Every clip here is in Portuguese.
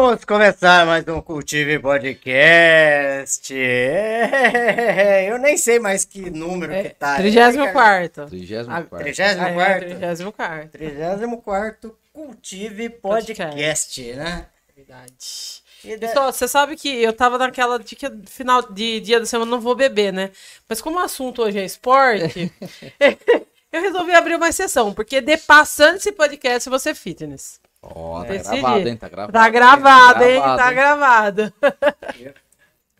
Vamos começar mais um Cultive Podcast. Eu nem sei mais que número É, que tá. 34. 34. 34. 34. 34 Cultive Podcast, né? Verdade. Da- Então, você sabe que eu tava naquela de que final de dia da semana não vou beber, né? Mas como o assunto hoje é esporte, eu resolvi abrir uma exceção, porque de passando esse podcast vou ser fitness. Ó, tá Decidi. gravado, hein? Tá gravado. Tá gravado, hein? gravado, Tá hein? gravado.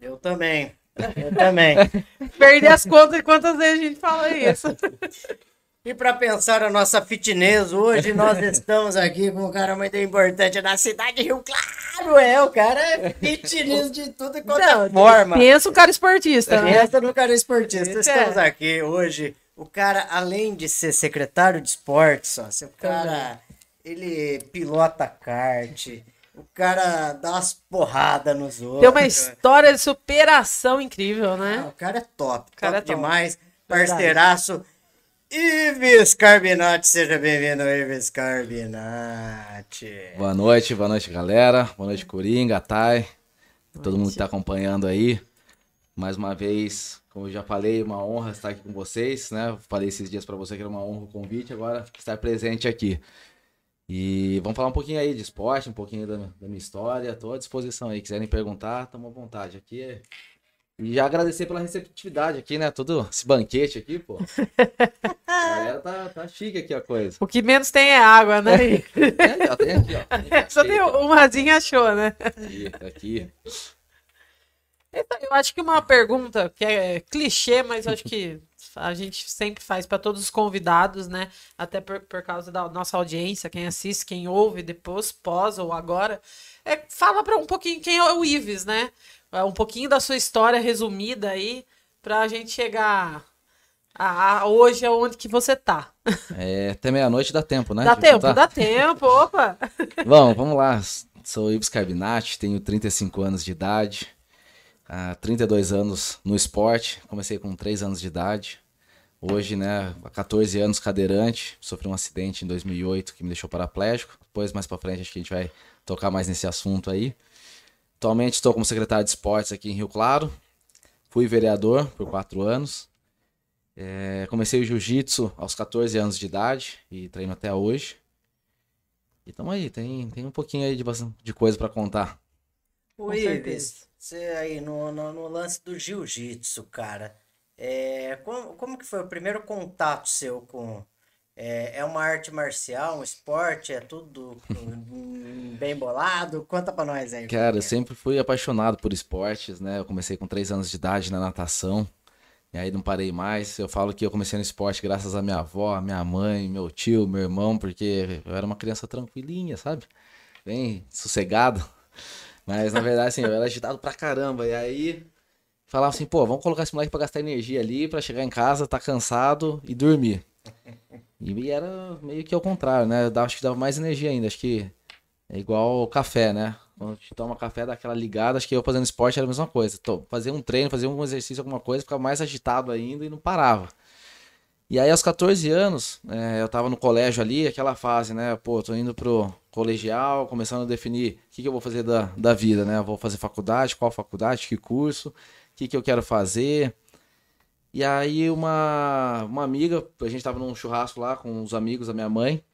Eu também. Eu também. Perdi as contas de quantas vezes a gente fala isso. E para pensar a nossa fitness, hoje nós estamos aqui com um cara muito importante na cidade de Rio Claro. É, o cara é fitness de tudo e quanto é Não, forma. Pensa um cara esportista, né? Pensa no cara esportista. Esse Estamos é. aqui hoje. O cara, além de ser secretário de esportes, ó, o cara, ele pilota kart. O cara dá umas porradas nos outros. Tem uma história de superação incrível, Ah, né? o cara é top, cara top é top. demais. Verdade. Parceiraço. Ives Carbinati, seja bem-vindo, Ives Carbinati. Boa noite, boa noite, galera. Boa noite, Coringa, Thay. Todo mundo que tá acompanhando aí. Mais uma vez, como eu já falei, uma honra estar aqui com vocês, né? Falei esses dias pra você que era uma honra o convite, agora estar presente aqui. E vamos falar um pouquinho aí de esporte, um pouquinho da, da minha história. Tô à disposição aí. Quiserem perguntar, tamo à vontade. Aqui é... E já agradecer pela receptividade aqui, né? Todo esse banquete aqui, pô. A galera tá, tá chique aqui a coisa. O que menos tem é água, né? É, ó, tem aqui, ó. Só tem umazinha achou, né? Aqui, tá aqui. Eu acho que uma pergunta que é clichê, mas acho que a gente sempre faz para todos os convidados, né? Até por, por causa da nossa audiência, quem assiste, quem ouve depois, pós ou agora, é fala para um pouquinho quem é o Ives, né? É, Um pouquinho da sua história resumida aí, pra gente chegar a, a hoje aonde que você tá. É, até meia-noite dá tempo, né? Dá de tempo, contar? dá tempo, opa! Vamos, vamos lá. Sou Ives Carbinati, tenho 35 anos de idade. Há 32 anos no esporte. Comecei com 3 anos de idade. Hoje, né, há 14 anos cadeirante. Sofri um acidente em 2008 que me deixou paraplégico. Depois, mais pra frente, acho que a gente vai tocar mais nesse assunto aí. Atualmente estou como secretário de esportes aqui em Rio Claro. Fui vereador por 4 anos. É, comecei o jiu-jitsu aos 14 anos de idade e treino até hoje. E tamo aí, tem, tem um pouquinho aí de, de coisa pra contar. Ô, Com certeza. Você aí no, no, no lance do jiu-jitsu, cara, é, como, como que foi o primeiro contato seu com... É, é uma arte marcial, um esporte, é tudo bem bolado? Conta pra nós aí. Cara, eu sempre fui apaixonado por esportes, né? Eu comecei com 3 anos de idade na natação. E aí não parei mais. Eu falo que eu comecei no esporte graças à minha avó, minha mãe, meu tio, meu irmão, porque eu era uma criança tranquilinha, sabe? Bem sossegado. Mas na verdade, assim, eu era agitado pra caramba. E aí falava assim, pô, vamos colocar esse moleque pra gastar energia ali, pra chegar em casa, tá cansado e dormir. E era meio que ao contrário, né? Eu dava- acho que dava mais energia ainda. Acho que é igual café, né? Quando a gente toma café, dá aquela ligada. Acho que eu fazendo esporte era a mesma coisa. Tô- Fazia um treino, fazia um exercício, alguma coisa, ficava mais agitado ainda e não parava. E aí, aos 14 anos, é, eu tava no colégio ali, aquela fase, né? Pô, tô indo pro colegial, começando a definir o que, que eu vou fazer da, da vida, né? Eu vou fazer faculdade, qual faculdade, que curso, o que, que eu quero fazer. E aí, uma, uma amiga, a gente tava num churrasco lá com os amigos da minha mãe.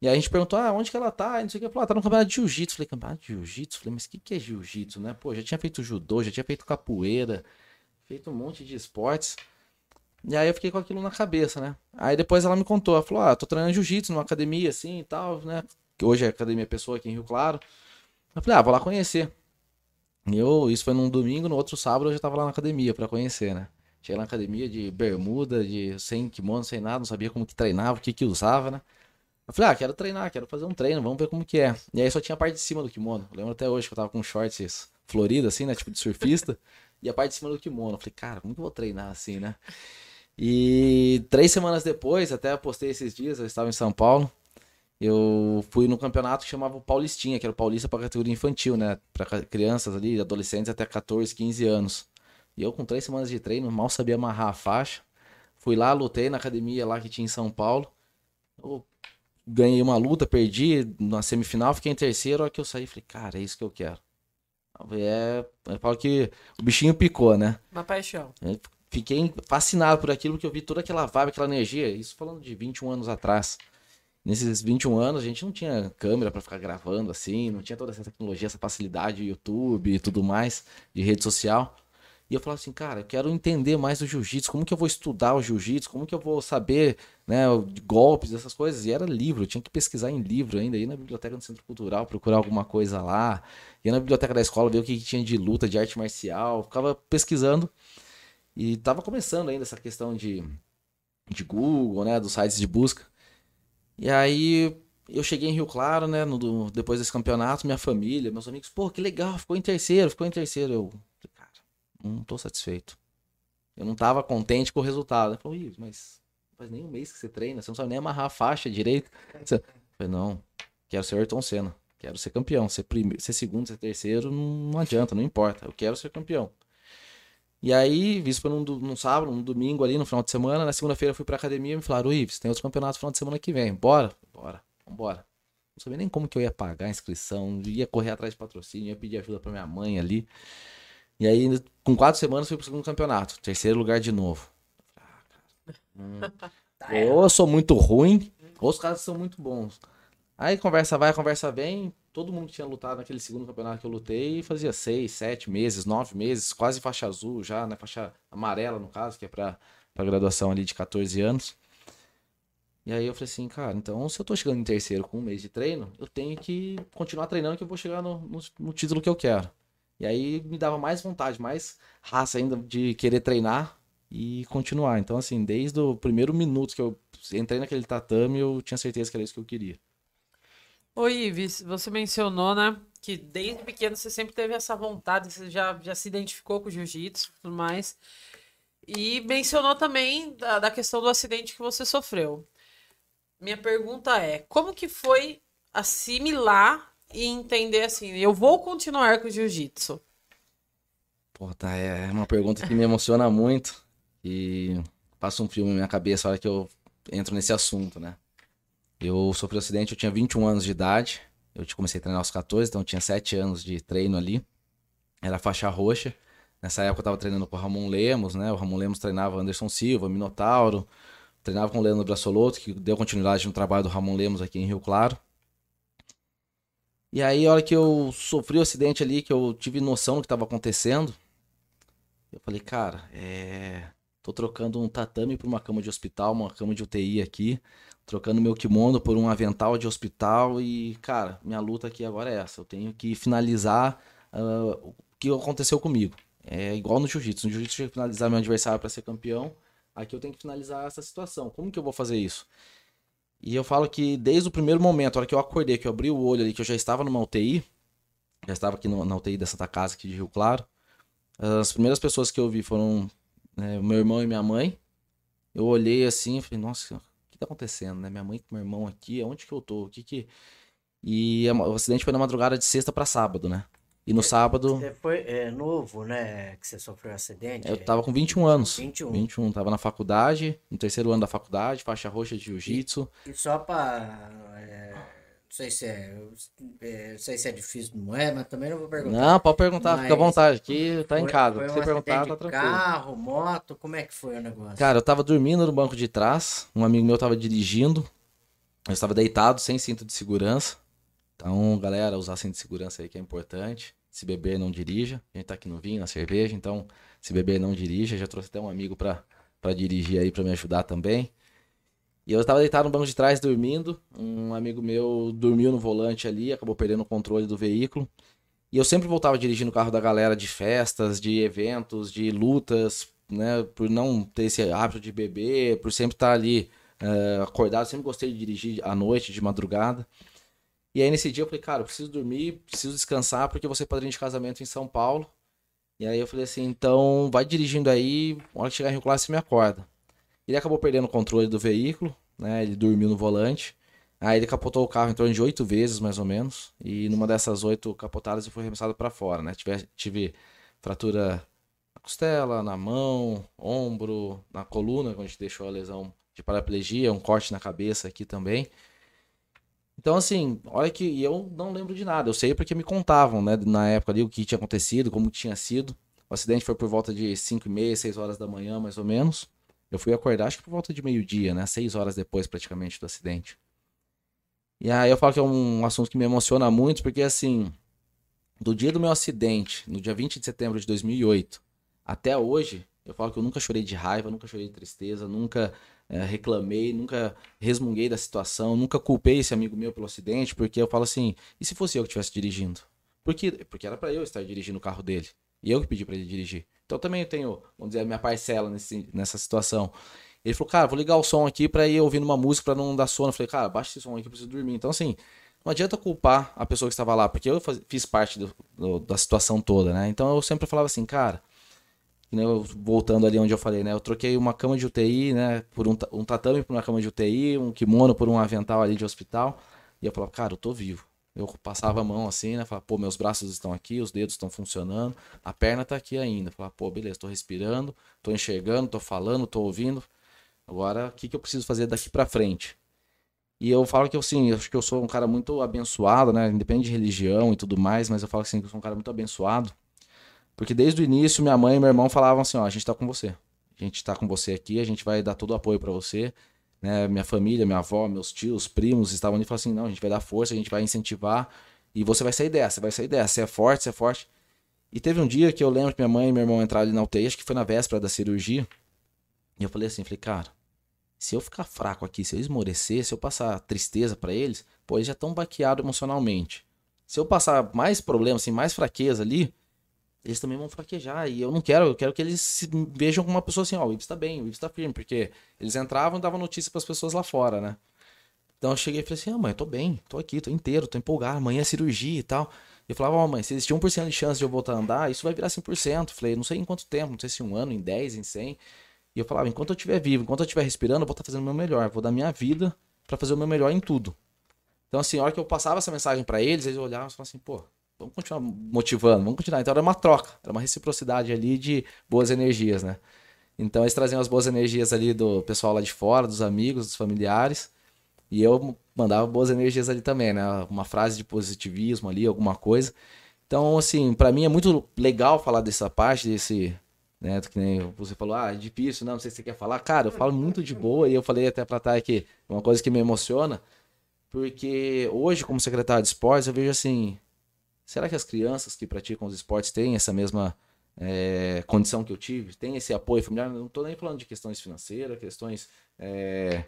E aí a gente perguntou, ah, onde que ela tá? E não sei o que. Falou, ah, tá no campeonato de jiu-jitsu. Falei, campeonato de jiu-jitsu? Falei, mas o que, que é jiu-jitsu, né? Pô, já tinha feito judô, já tinha feito capoeira, feito um monte de esportes. E aí eu fiquei com aquilo na cabeça, né? Aí depois ela me contou, ela falou, ah, tô treinando jiu-jitsu numa academia assim e tal, né? Que hoje é Academia Pessoa aqui em Rio Claro. Eu falei, ah, vou lá conhecer. E eu, isso foi num domingo, no outro sábado eu já tava lá na academia pra conhecer, né? Cheguei na academia de bermuda, de sem kimono, sem nada, não sabia como que treinava, o que que usava, né? Eu falei, ah, quero treinar, quero fazer um treino, vamos ver como que é. E aí só tinha a parte de cima do kimono. Eu lembro até hoje que eu tava com shorts florido, assim, né? Tipo de surfista. e a parte de cima do kimono. Eu falei, cara, como que eu vou treinar assim, né? E três semanas depois, até postei esses dias, eu estava em São Paulo. Eu fui num campeonato que chamava Paulistinha, que era o Paulista para categoria infantil, né? Para crianças ali, adolescentes até 14, 15 anos. E eu, com três semanas de treino, mal sabia amarrar a faixa. Fui lá, lutei na academia lá que tinha em São Paulo. Eu ganhei uma luta, perdi na semifinal, fiquei em terceiro, a hora que eu saí, falei, cara, é isso que eu quero. É, eu falo que o bichinho picou, né? Uma paixão. Fiquei fascinado por aquilo, porque eu vi toda aquela vibe, aquela energia, isso falando de 21 anos atrás. Nesses 21 anos, a gente não tinha câmera para ficar gravando assim, não tinha toda essa tecnologia, essa facilidade de YouTube e tudo mais, de rede social. E eu falava assim, cara, eu quero entender mais do jiu-jitsu, como que eu vou estudar o jiu-jitsu, como que eu vou saber, né, golpes, essas coisas. E era livro, eu tinha que pesquisar em livro ainda, ir na biblioteca do Centro Cultural, procurar alguma coisa lá, ia na biblioteca da escola, ver o que tinha de luta, de arte marcial, ficava pesquisando. E tava começando ainda essa questão de, de Google, né, dos sites de busca. E aí eu cheguei em Rio Claro, né, no, depois desse campeonato, minha família, meus amigos, pô, que legal, ficou em terceiro, ficou em terceiro. Eu, não tô satisfeito. Eu não tava contente com o resultado. Eu falei, mas faz nem um mês que você treina, você não sabe nem amarrar a faixa direito. Eu falei, não, quero ser Ayrton Senna. Quero ser campeão. Ser, primeiro, ser segundo, ser terceiro, não adianta, não importa. Eu quero ser campeão. E aí, isso foi num, num sábado, num domingo ali, no final de semana. Na segunda-feira eu fui pra academia e me falaram, Ives, tem outros campeonatos no final de semana que vem. Bora? Bora, vambora. Não sabia nem como que eu ia pagar a inscrição, ia correr atrás de patrocínio, ia pedir ajuda pra minha mãe ali. E aí, com quatro semanas, fui pro segundo campeonato. Terceiro lugar de novo. Ah, cara. Hum. ou eu sou muito ruim, ou os caras são muito bons. Aí conversa vai, conversa vem. Todo mundo que tinha lutado naquele segundo campeonato que eu lutei fazia seis, sete meses, nove meses, quase faixa azul já, né? Faixa amarela, no caso, que é pra, pra graduação ali de 14 anos. E aí eu falei assim, cara, então se eu tô chegando em terceiro com um mês de treino, eu tenho que continuar treinando que eu vou chegar no, no, no título que eu quero. E aí me dava mais vontade, mais raça ainda de querer treinar e continuar. Então, assim, desde o primeiro minuto que eu entrei naquele tatame, eu tinha certeza que era isso que eu queria. Oi, Ives, você mencionou, né, que desde pequeno você sempre teve essa vontade, você já, já se identificou com o jiu-jitsu e tudo mais. E mencionou também da, da questão do acidente que você sofreu. Minha pergunta é, como que foi assimilar e entender assim, eu vou continuar com o jiu-jitsu? Pô, tá, é uma pergunta que me emociona muito e passa um filme na minha cabeça a hora que eu entro nesse assunto, né? Eu sofri um acidente, eu tinha 21 anos de idade, eu comecei a treinar aos 14, então tinha 7 anos de treino ali, era faixa roxa. Nessa época eu tava treinando com o Ramon Lemos, né? O Ramon Lemos treinava Anderson Silva, Minotauro, treinava com o Leandro Brassoloto, que deu continuidade no trabalho do Ramon Lemos aqui em Rio Claro. E aí, a hora que eu sofri o acidente ali, que eu tive noção do que estava acontecendo, eu falei, cara, é... tô trocando um tatame por uma cama de hospital, uma cama de UTI aqui, trocando meu kimono por um avental de hospital e, cara, minha luta aqui agora é essa. Eu tenho que finalizar uh, o que aconteceu comigo. É igual no jiu-jitsu. No jiu-jitsu eu tinha que finalizar meu adversário para ser campeão. Aqui eu tenho que finalizar essa situação. Como que eu vou fazer isso? E eu falo que desde o primeiro momento, a hora que eu acordei, que eu abri o olho ali, que eu já estava numa UTI, já estava aqui no, na UTI da Santa Casa aqui de Rio Claro, as primeiras pessoas que eu vi foram né, meu irmão e minha mãe. Eu olhei assim e falei, nossa, que está acontecendo, né? Minha mãe com meu irmão aqui, onde que eu tô? O que que... E o acidente foi na madrugada de sexta para sábado, né? E no é, sábado. Você foi é, novo, né? Que você sofreu um acidente? Eu tava com 21 anos. 21. 21. Tava na faculdade, no terceiro ano da faculdade, faixa roxa de jiu-jitsu. E, e, só pra. Não sei se é, é. Não sei se é difícil, não é, mas também não vou perguntar. Não, pode perguntar, mas fica à vontade. Aqui tá foi, em casa. Se você perguntar, tá tranquilo. Carro, moto, como é que foi o negócio? Cara, eu tava dormindo no banco de trás. Um amigo meu tava dirigindo. Eu estava deitado, sem cinto de segurança. Então, galera, usar cinto de segurança aí que é importante. Se beber, não dirija. A gente tá aqui no vinho, na cerveja, então se beber, não dirija. Já trouxe até um amigo para dirigir aí, para me ajudar também. E eu estava deitado no banco de trás dormindo. Um amigo meu dormiu no volante ali, acabou perdendo o controle do veículo. E eu sempre voltava dirigindo o carro da galera de festas, de eventos, de lutas, né? Por não ter esse hábito de beber, por sempre estar ali uh, acordado. Sempre gostei de dirigir à noite, de madrugada. E aí nesse dia eu falei, cara, eu preciso dormir, preciso descansar, porque você padrinho de casamento em São Paulo. E aí eu falei assim, então vai dirigindo aí, na hora que chegar em Rio Claro você me acorda. Ele acabou perdendo o controle do veículo, né? Ele dormiu no volante. Aí ele capotou o carro em torno de oito vezes, mais ou menos. E numa dessas oito capotadas ele foi arremessado para fora, né? Tive, tive fratura na costela, na mão, ombro, na coluna, onde deixou a lesão de paraplegia, um corte na cabeça aqui também. Então, assim, olha que eu não lembro de nada. Eu sei porque me contavam, né, na época ali, o que tinha acontecido, como tinha sido. O acidente foi por volta de 5 e meia, 6 horas da manhã, mais ou menos. Eu fui acordar, acho que por volta de meio-dia, né? 6 horas depois, praticamente, do acidente. E aí eu falo que é um assunto que me emociona muito, porque, assim, do dia do meu acidente, no dia 20 de setembro de 2008, até hoje, eu falo que eu nunca chorei de raiva, nunca chorei de tristeza, nunca é, reclamei, nunca resmunguei da situação, nunca culpei esse amigo meu pelo acidente, porque eu falo assim, e se fosse eu que estivesse dirigindo? Por quê? Porque era para eu estar dirigindo o carro dele. E eu que pedi para ele dirigir. Então também eu tenho, vamos dizer, a minha parcela nesse, nessa situação. Ele falou, cara, vou ligar o som aqui para ir ouvindo uma música para não dar sono. Eu falei, cara, baixa esse som aqui, eu preciso dormir. Então, assim, não adianta culpar a pessoa que estava lá, porque eu fiz parte do, do, da situação toda, né? Então eu sempre falava assim, cara, né, voltando ali onde eu falei, né? Eu troquei uma cama de UTI, né? Por um, um tatame por uma cama de UTI, um kimono por um avental ali de hospital. E eu falava, cara, eu tô vivo. Eu passava a mão assim, né? Falava, pô, meus braços estão aqui, os dedos estão funcionando, a perna tá aqui ainda. Falava, pô, beleza, tô respirando, tô enxergando, tô falando, tô ouvindo. Agora, o que, que eu preciso fazer daqui para frente? E eu falo que eu, sim, acho que eu sou um cara muito abençoado, né? Independente de religião e tudo mais, mas eu falo assim, que eu sou um cara muito abençoado porque desde o início, minha mãe e meu irmão falavam assim: ó, a gente tá com você. A gente tá com você aqui, a gente vai dar todo o apoio para você. Né? Minha família, minha avó, meus tios, primos estavam ali e falaram assim: não, a gente vai dar força, a gente vai incentivar e você vai sair dessa, vai sair dessa. Você é forte, você é forte. E teve um dia que eu lembro que minha mãe e meu irmão entraram ali na UTI, acho que foi na véspera da cirurgia. E eu falei assim: falei, cara, se eu ficar fraco aqui, se eu esmorecer, se eu passar tristeza para eles, pô, eles já estão baqueados emocionalmente. Se eu passar mais problemas, assim, mais fraqueza ali, eles também vão fraquejar. E eu não quero, eu quero que eles se vejam como uma pessoa assim, ó, o Ibs tá bem, o Ibs tá firme, porque eles entravam e davam notícia para as pessoas lá fora, né? Então eu cheguei e falei assim, ah, mãe, eu tô bem, tô aqui, tô inteiro, tô empolgado, amanhã é cirurgia e tal. Eu falava, ó, oh, mãe, se existia 1% de chance de eu voltar a andar, isso vai virar 100%. Falei, não sei em quanto tempo, não sei se um ano, em 10, em 100. E eu falava, enquanto eu estiver vivo, enquanto eu estiver respirando, eu vou estar tá fazendo o meu melhor, vou dar minha vida para fazer o meu melhor em tudo. Então, assim, a hora que eu passava essa mensagem para eles, eles olhavam e falavam assim, pô, vamos continuar motivando, vamos continuar. Então era uma troca, era uma reciprocidade ali de boas energias, né? Então eles traziam as boas energias ali do pessoal lá de fora, dos amigos, dos familiares. E eu mandava boas energias ali também, né? Uma frase de positivismo ali, alguma coisa. Então, assim, para mim é muito legal falar dessa parte, desse. Né, que nem você falou, ah, é difícil, não, não sei se você quer falar. Cara, eu falo muito de boa e eu falei até pra Thay que uma coisa que me emociona, porque hoje, como secretário de esportes, eu vejo assim, Será que as crianças que praticam os esportes têm essa mesma é, condição que eu tive? Tem esse apoio familiar? Não estou nem falando de questões financeiras, questões é,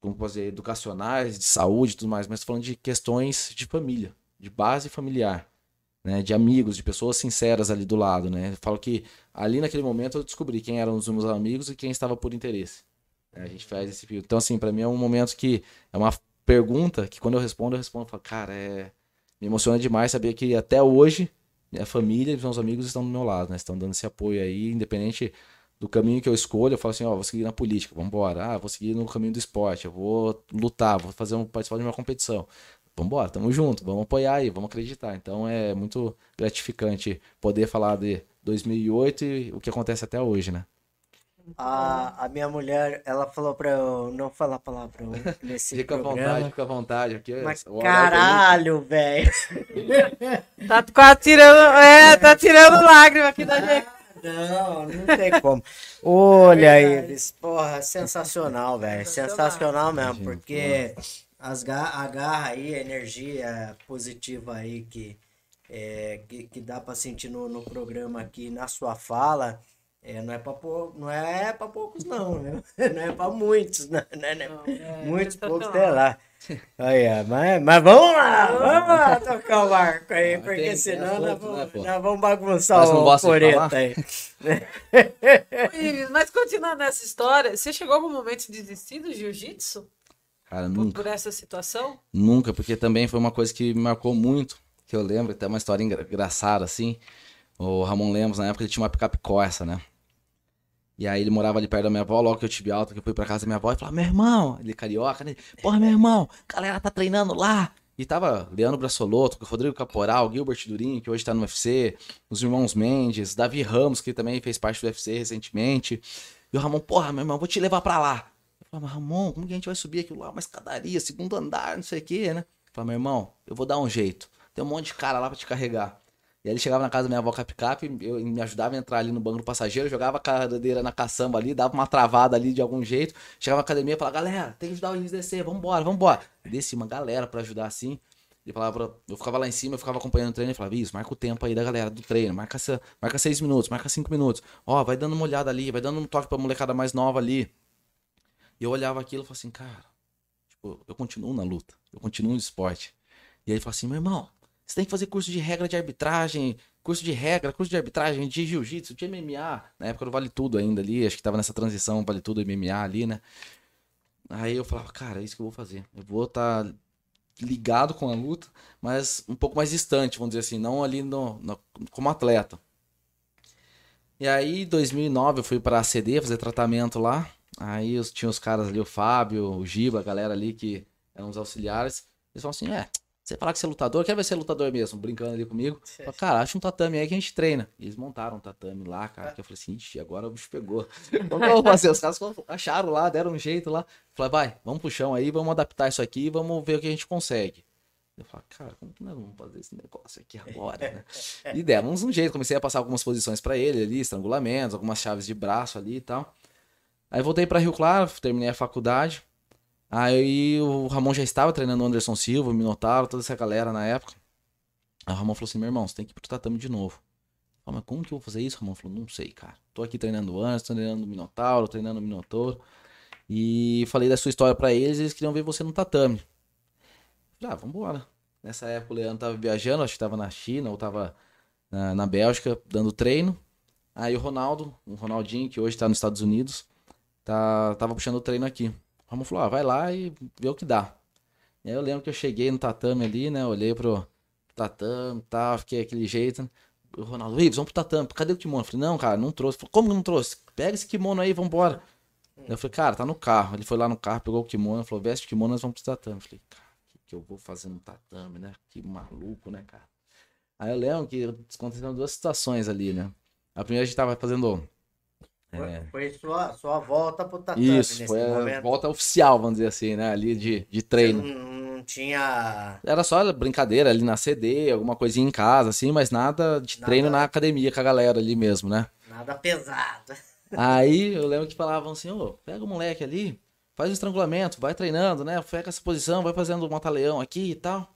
como posso dizer, educacionais, de saúde e tudo mais, mas falando de questões de família, de base familiar. Né, de amigos, de pessoas sinceras ali do lado, né? Eu falo que ali naquele momento eu descobri quem eram os meus amigos e quem estava por interesse. É, a gente faz esse Então, assim, para mim é um momento que é uma pergunta que quando eu respondo, eu respondo, eu falo, cara, é me emociona demais saber que até hoje minha família e meus amigos estão do meu lado, né? Estão dando esse apoio aí, independente do caminho que eu escolho, eu falo assim, ó, vou seguir na política, vamos embora. Ah, vou seguir no caminho do esporte, eu vou lutar, vou fazer um participar de uma competição. Vamos embora, tamo junto, vamos apoiar aí, vamos acreditar. Então é muito gratificante poder falar de 2008 e o que acontece até hoje, né? A, a minha mulher, ela falou pra eu não falar palavrão nesse fica programa. Fica à vontade, fica à vontade. Aqui, é Mas caralho, velho. tá quase tirando, é, tá tirando lágrima aqui da gente. Não, não tem como. Olha, Ives, porra, sensacional, velho. Sensacional mesmo, porque as garra, a garra aí, a energia positiva aí que, é, que, que dá pra sentir no, no programa aqui, na sua fala, é, não é para não é para poucos não, né? Não é para muitos, né? não, não, não, é, muitos poucos, sei lá. Aí, mas, mas vamos lá, vamos lá tocar o barco aí, porque tem, senão tem nós, vamos, né, nós vamos bagunçar o poreta aí. mas continuando nessa história, você chegou algum momento de desistir do jiu-jitsu? Cara, nunca. Por, por essa situação? Nunca, porque também foi uma coisa que me marcou muito, que eu lembro, até uma história engraçada assim. O Ramon Lemos, na época, ele tinha uma picape Corsa, né? E aí ele morava ali perto da minha avó, logo que eu tive alta, que eu fui pra casa da minha avó e falava, meu irmão, ele é carioca, né? Porra, meu irmão, galera tá treinando lá. E tava Leandro Brassoloto, Rodrigo Caporal, Gilbert Durin, que hoje tá no UFC, os irmãos Mendes, Davi Ramos, que também fez parte do UFC recentemente. E o Ramon, porra, meu irmão, vou te levar pra lá. Eu falava, Ramon, como que a gente vai subir aquilo lá? Uma escadaria, segundo andar, não sei o quê, né? Eu falava, meu irmão, eu vou dar um jeito. Tem um monte de cara lá pra te carregar. E aí ele chegava na casa da minha avó cap-cap, eu me ajudava a entrar ali no banco do passageiro, jogava a cadeira na caçamba ali, dava uma travada ali de algum jeito. Chegava na academia e falava, galera, tem que ajudar o Inis a descer, vambora, vambora. E descia uma galera pra ajudar assim. Ele falava, eu ficava lá em cima, eu ficava acompanhando o treino e falava, isso, marca o tempo aí da galera do treino, marca, marca seis minutos, marca cinco minutos. Ó, vai dando uma olhada ali, vai dando um toque pra molecada mais nova ali. E eu olhava aquilo e falava assim, cara, tipo, eu continuo na luta, eu continuo no esporte. E aí ele falou assim, meu irmão, você tem que fazer curso de regra de arbitragem, curso de regra, curso de arbitragem, de jiu-jitsu, de MMA. Na época do Vale Tudo ainda ali, acho que tava nessa transição Vale Tudo MMA ali, né? Aí eu falava, cara, é isso que eu vou fazer. Eu vou estar tá ligado com a luta, mas um pouco mais distante, vamos dizer assim, não ali no, no como atleta. E aí, em 2009, eu fui para a CD fazer tratamento lá. Aí eu tinha os caras ali, o Fábio, o Giba, a galera ali que eram os auxiliares. Eles falaram assim: é, você falar que você é lutador, quer ver ser lutador mesmo, brincando ali comigo. Falei, cara, acha um tatame aí que a gente treina. E eles montaram um tatame lá, cara. Que eu falei assim, ixi, agora o bicho pegou. Como que eu vou fazer? Os caras acharam lá, deram um jeito lá. Falei, vai, vamos pro chão aí, vamos adaptar isso aqui e vamos ver o que a gente consegue. Eu falei, cara, como que nós vamos fazer esse negócio aqui agora, né? E demos um jeito, comecei a passar algumas posições para ele ali, estrangulamentos, algumas chaves de braço ali e tal. Aí voltei para Rio Claro, terminei a faculdade. Aí o Ramon já estava treinando o Anderson Silva, o Minotauro, toda essa galera na época. Aí o Ramon falou assim: meu irmão, você tem que ir pro tatame de novo. Falei, mas como que eu vou fazer isso? O Ramon falou: não sei, cara. Tô aqui treinando o Anderson, treinando o Minotauro, treinando o Minotauro. E falei da sua história para eles, eles queriam ver você no tatame. falei, ah, vambora. Nessa época o Leandro tava viajando, acho que tava na China ou tava na, na Bélgica dando treino. Aí o Ronaldo, o Ronaldinho, que hoje tá nos Estados Unidos, tá, tava puxando o treino aqui. O Ramon falou, ah, vai lá e vê o que dá. E aí eu lembro que eu cheguei no tatame ali, né? Olhei pro tatame e tá, tal, fiquei aquele jeito. O Ronaldo, Ives, vamos pro tatame, cadê o kimono? Eu falei, não, cara, não trouxe. Falei, como que não trouxe? Pega esse kimono aí, vambora. Eu falei, cara, tá no carro. Ele foi lá no carro, pegou o kimono, falou, veste o kimono, nós vamos pro tatame. Eu falei, cara, o que, que eu vou fazer no tatame, né? Que maluco, né, cara? Aí eu lembro que aconteceram duas situações ali, né? A primeira a gente tava fazendo é. Foi sua, sua volta pro tatame Isso, foi a volta oficial, vamos dizer assim, né? Ali de, de treino. Não, não, tinha. Era só brincadeira ali na CD, alguma coisinha em casa, assim, mas nada de nada... treino na academia com a galera ali mesmo, né? Nada pesado. Aí eu lembro que falavam assim, ô, pega o moleque ali, faz o estrangulamento, vai treinando, né? Pega essa posição, vai fazendo o mata-leão aqui e tal.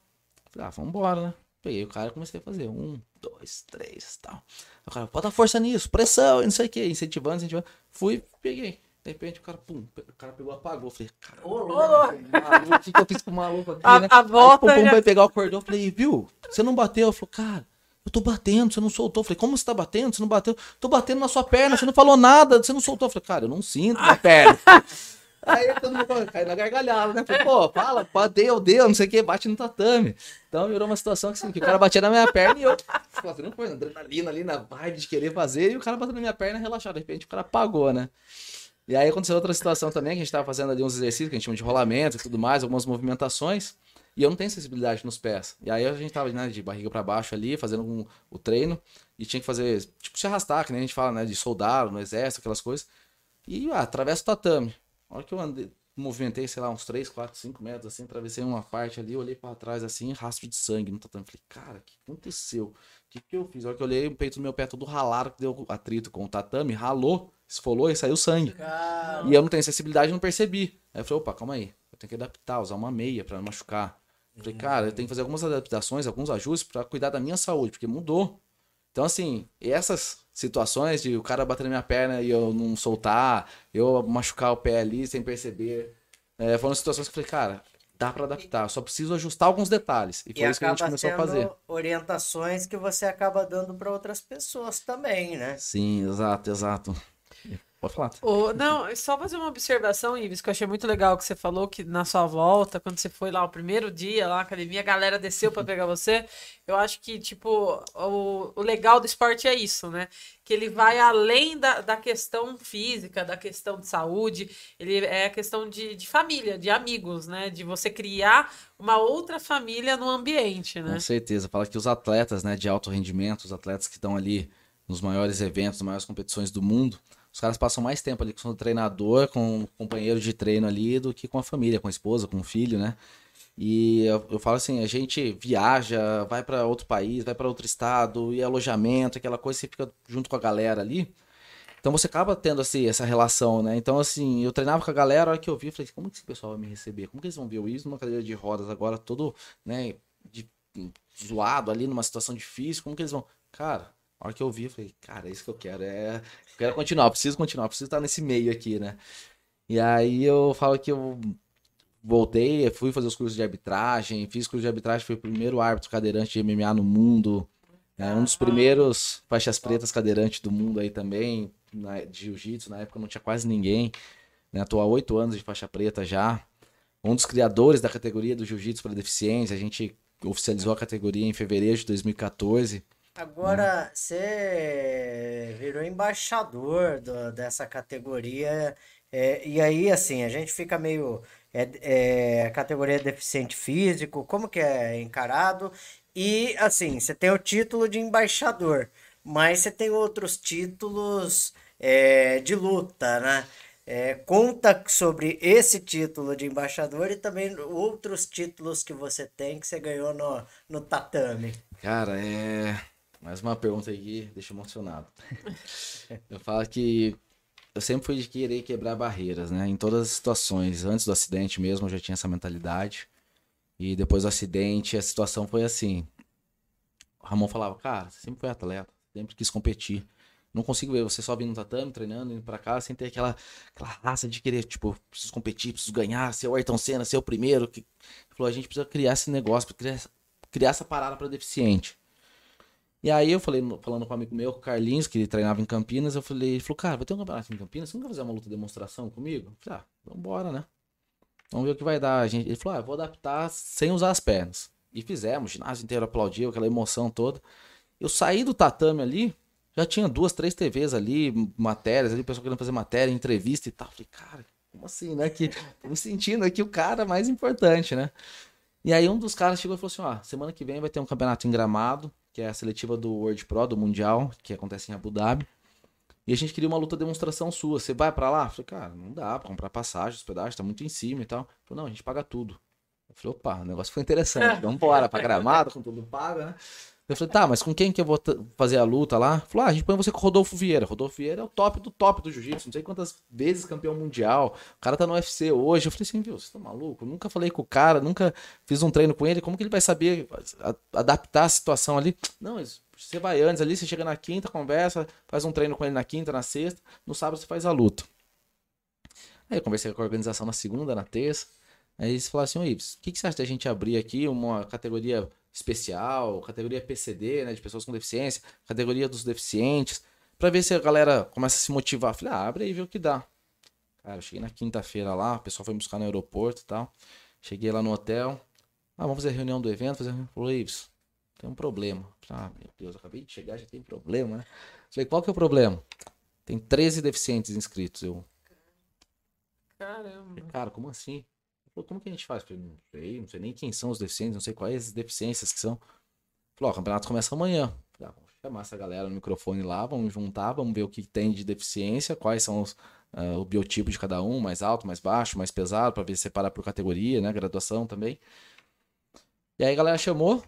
Falei, ah, vambora, né? Peguei o cara e comecei a fazer. Um, dois, três tal. O cara, bota força nisso, pressão, não sei o que, incentivando, incentivando. Fui, peguei. De repente o cara, pum, o cara pegou, apagou. Falei, cara, ô, o que, que eu fiz com o maluco aqui, a, né? A volta. Aí, pum, pum, vai pegar o cordão. Falei, viu? Você não bateu? Eu falei, cara, eu tô batendo, você não soltou. Eu falei, como você tá batendo? Você não bateu? Tô batendo na sua perna, você não falou nada, você não soltou. Eu falei, cara, eu não sinto na perna. Aí todo mundo cai na gargalhada, né? Falei, pô, fala, deu, deu, não sei o que, bate no tatame. Então virou uma situação que, assim, que o cara batia na minha perna e eu fazendo coisa, adrenalina ali na vibe de querer fazer, e o cara batendo na minha perna relaxado. De repente o cara apagou, né? E aí aconteceu outra situação também, que a gente tava fazendo ali uns exercícios que a gente chama de rolamento e tudo mais, algumas movimentações, e eu não tenho sensibilidade nos pés. E aí a gente tava né, de barriga para baixo ali, fazendo um, o treino, e tinha que fazer, tipo, se arrastar, que nem a gente fala, né, de soldado no exército, aquelas coisas. E ah, atravessa o tatame. A hora que eu andei, movimentei, sei lá, uns 3, 4, 5 metros, assim, atravessei uma parte ali, olhei para trás, assim, rastro de sangue no tatame. Falei, cara, o que aconteceu? O que, que eu fiz? A hora que eu olhei, o peito do meu pé todo ralado, que deu atrito com o tatame, ralou, esfolou e saiu sangue. Caramba. E eu não tenho sensibilidade, não percebi. Aí eu falei, opa, calma aí, eu tenho que adaptar, usar uma meia para não machucar. Falei, cara, eu tenho que fazer algumas adaptações, alguns ajustes para cuidar da minha saúde, porque mudou. Então, assim, essas situações de o cara bater na minha perna e eu não soltar, eu machucar o pé ali sem perceber, é, foram situações que eu falei, cara, dá para adaptar, só preciso ajustar alguns detalhes. E foi e isso que a gente começou a fazer. orientações que você acaba dando para outras pessoas também, né? Sim, exato, exato. Pode falar. Oh, não, só fazer uma observação, Ives, que eu achei muito legal que você falou que na sua volta, quando você foi lá o primeiro dia lá na academia, a galera desceu para pegar você. Eu acho que, tipo, o, o legal do esporte é isso, né? Que ele vai além da, da questão física, da questão de saúde, ele é a questão de, de família, de amigos, né? De você criar uma outra família no ambiente, né? Com certeza. Fala que os atletas, né, de alto rendimento, os atletas que estão ali nos maiores eventos, nas maiores competições do mundo, os caras passam mais tempo ali com o treinador, com o companheiro de treino ali, do que com a família, com a esposa, com o filho, né? E eu, eu falo assim, a gente viaja, vai para outro país, vai para outro estado, e alojamento, aquela coisa, você fica junto com a galera ali. Então você acaba tendo assim, essa relação, né? Então, assim, eu treinava com a galera, a hora que eu vi, eu falei, como que esse pessoal vai me receber? Como que eles vão ver o Wilson numa cadeira de rodas agora, todo, né, de, zoado ali, numa situação difícil, como que eles vão? Cara, a hora que eu vi, eu falei, cara, é isso que eu quero, é... Eu quero continuar, eu preciso continuar, eu preciso estar nesse meio aqui, né? E aí eu falo que eu voltei, fui fazer os cursos de arbitragem, fiz curso de arbitragem, fui o primeiro árbitro cadeirante de MMA no mundo, é, um dos primeiros faixas pretas cadeirantes do mundo aí também, na, de jiu-jitsu, na época não tinha quase ninguém, né? Tô há oito anos de faixa preta já. Um dos criadores da categoria do jiu-jitsu para deficiência, a gente oficializou a categoria em fevereiro de 2014. Agora, você virou embaixador do, dessa categoria, é, e aí, assim, a gente fica meio. É, é, categoria deficiente físico, como que é encarado? E, assim, você tem o título de embaixador mas você tem outros títulos é, de luta, né? É, conta sobre esse título de embaixador e também outros títulos que você tem que você ganhou no, no tatame. Cara, é. Mais uma pergunta aqui, deixa emocionado. eu falo que eu sempre fui de querer quebrar barreiras, né? Em todas as situações. Antes do acidente mesmo, eu já tinha essa mentalidade. E depois do acidente, a situação foi assim. O Ramon falava, cara, você sempre foi atleta sempre quis competir. Não consigo ver você só vindo no tatame, treinando, indo pra casa, sem ter aquela, aquela raça de querer, tipo, preciso competir, preciso ganhar, ser o Ayrton Senna, ser o primeiro. Que... Ele falou, a gente precisa criar esse negócio, criar, criar essa parada para deficiente. E aí eu falei, falando com um amigo meu, o Carlinhos, que treinava em Campinas, eu falei, ele falou, cara, vai ter um campeonato em Campinas, você nunca fazer uma luta de demonstração comigo? Eu falei, ah, vambora, né? Vamos ver o que vai dar. A gente, ele falou, ah, eu vou adaptar sem usar as pernas. E fizemos, o ginásio inteiro aplaudiu, aquela emoção toda. Eu saí do tatame ali, já tinha duas, três TVs ali, matérias ali, o pessoal querendo fazer matéria, entrevista e tal. Falei, cara, como assim, né? Que tô me sentindo aqui o cara mais importante, né? E aí um dos caras chegou e falou assim: ó, semana que vem vai ter um campeonato em gramado, que é a seletiva do World Pro, do Mundial, que acontece em Abu Dhabi. E a gente queria uma luta demonstração sua. Você vai para lá? Eu falei, cara, não dá pra comprar passagem, hospedagem, tá muito em cima e tal. Ele falou, não, a gente paga tudo. Eu falei, opa, o negócio foi interessante. Vamos embora pra gramado, com tudo pago, né? Eu falei, tá, mas com quem que eu vou fazer a luta lá? Falou, ah, a gente põe você com o Rodolfo Vieira. Rodolfo Vieira é o top do top do jiu-jitsu, não sei quantas vezes campeão mundial. O cara tá no UFC hoje. Eu falei assim, viu, você tá maluco? Nunca falei com o cara, nunca fiz um treino com ele. Como que ele vai saber adaptar a situação ali? Não, você vai antes ali, você chega na quinta, conversa, faz um treino com ele na quinta, na sexta. No sábado você faz a luta. Aí eu conversei com a organização na segunda, na terça. Aí eles falaram assim, o que, que você acha da gente abrir aqui uma categoria especial, categoria PCD, né, de pessoas com deficiência, categoria dos deficientes, para ver se a galera começa a se motivar. Falei, ah, abre aí e vê o que dá. Cara, eu cheguei na quinta-feira lá, o pessoal foi me buscar no aeroporto e tal. Cheguei lá no hotel. Ah, vamos fazer a reunião do evento, fazer Falei, Ives, tem um problema. Ah, meu Deus, acabei de chegar, já tem problema, né? Falei, qual que é o problema? Tem 13 deficientes inscritos. Eu. Caramba. Cara, como assim? Falou, como que a gente faz? falei, não sei, não sei nem quem são os deficientes, não sei quais as deficiências que são. Falou, ó, o campeonato começa amanhã. Falei, ah, vamos chamar essa galera no microfone lá, vamos juntar, vamos ver o que tem de deficiência, quais são os, uh, o biotipo de cada um, mais alto, mais baixo, mais pesado, para ver se separa por categoria, né? Graduação também. E aí a galera chamou,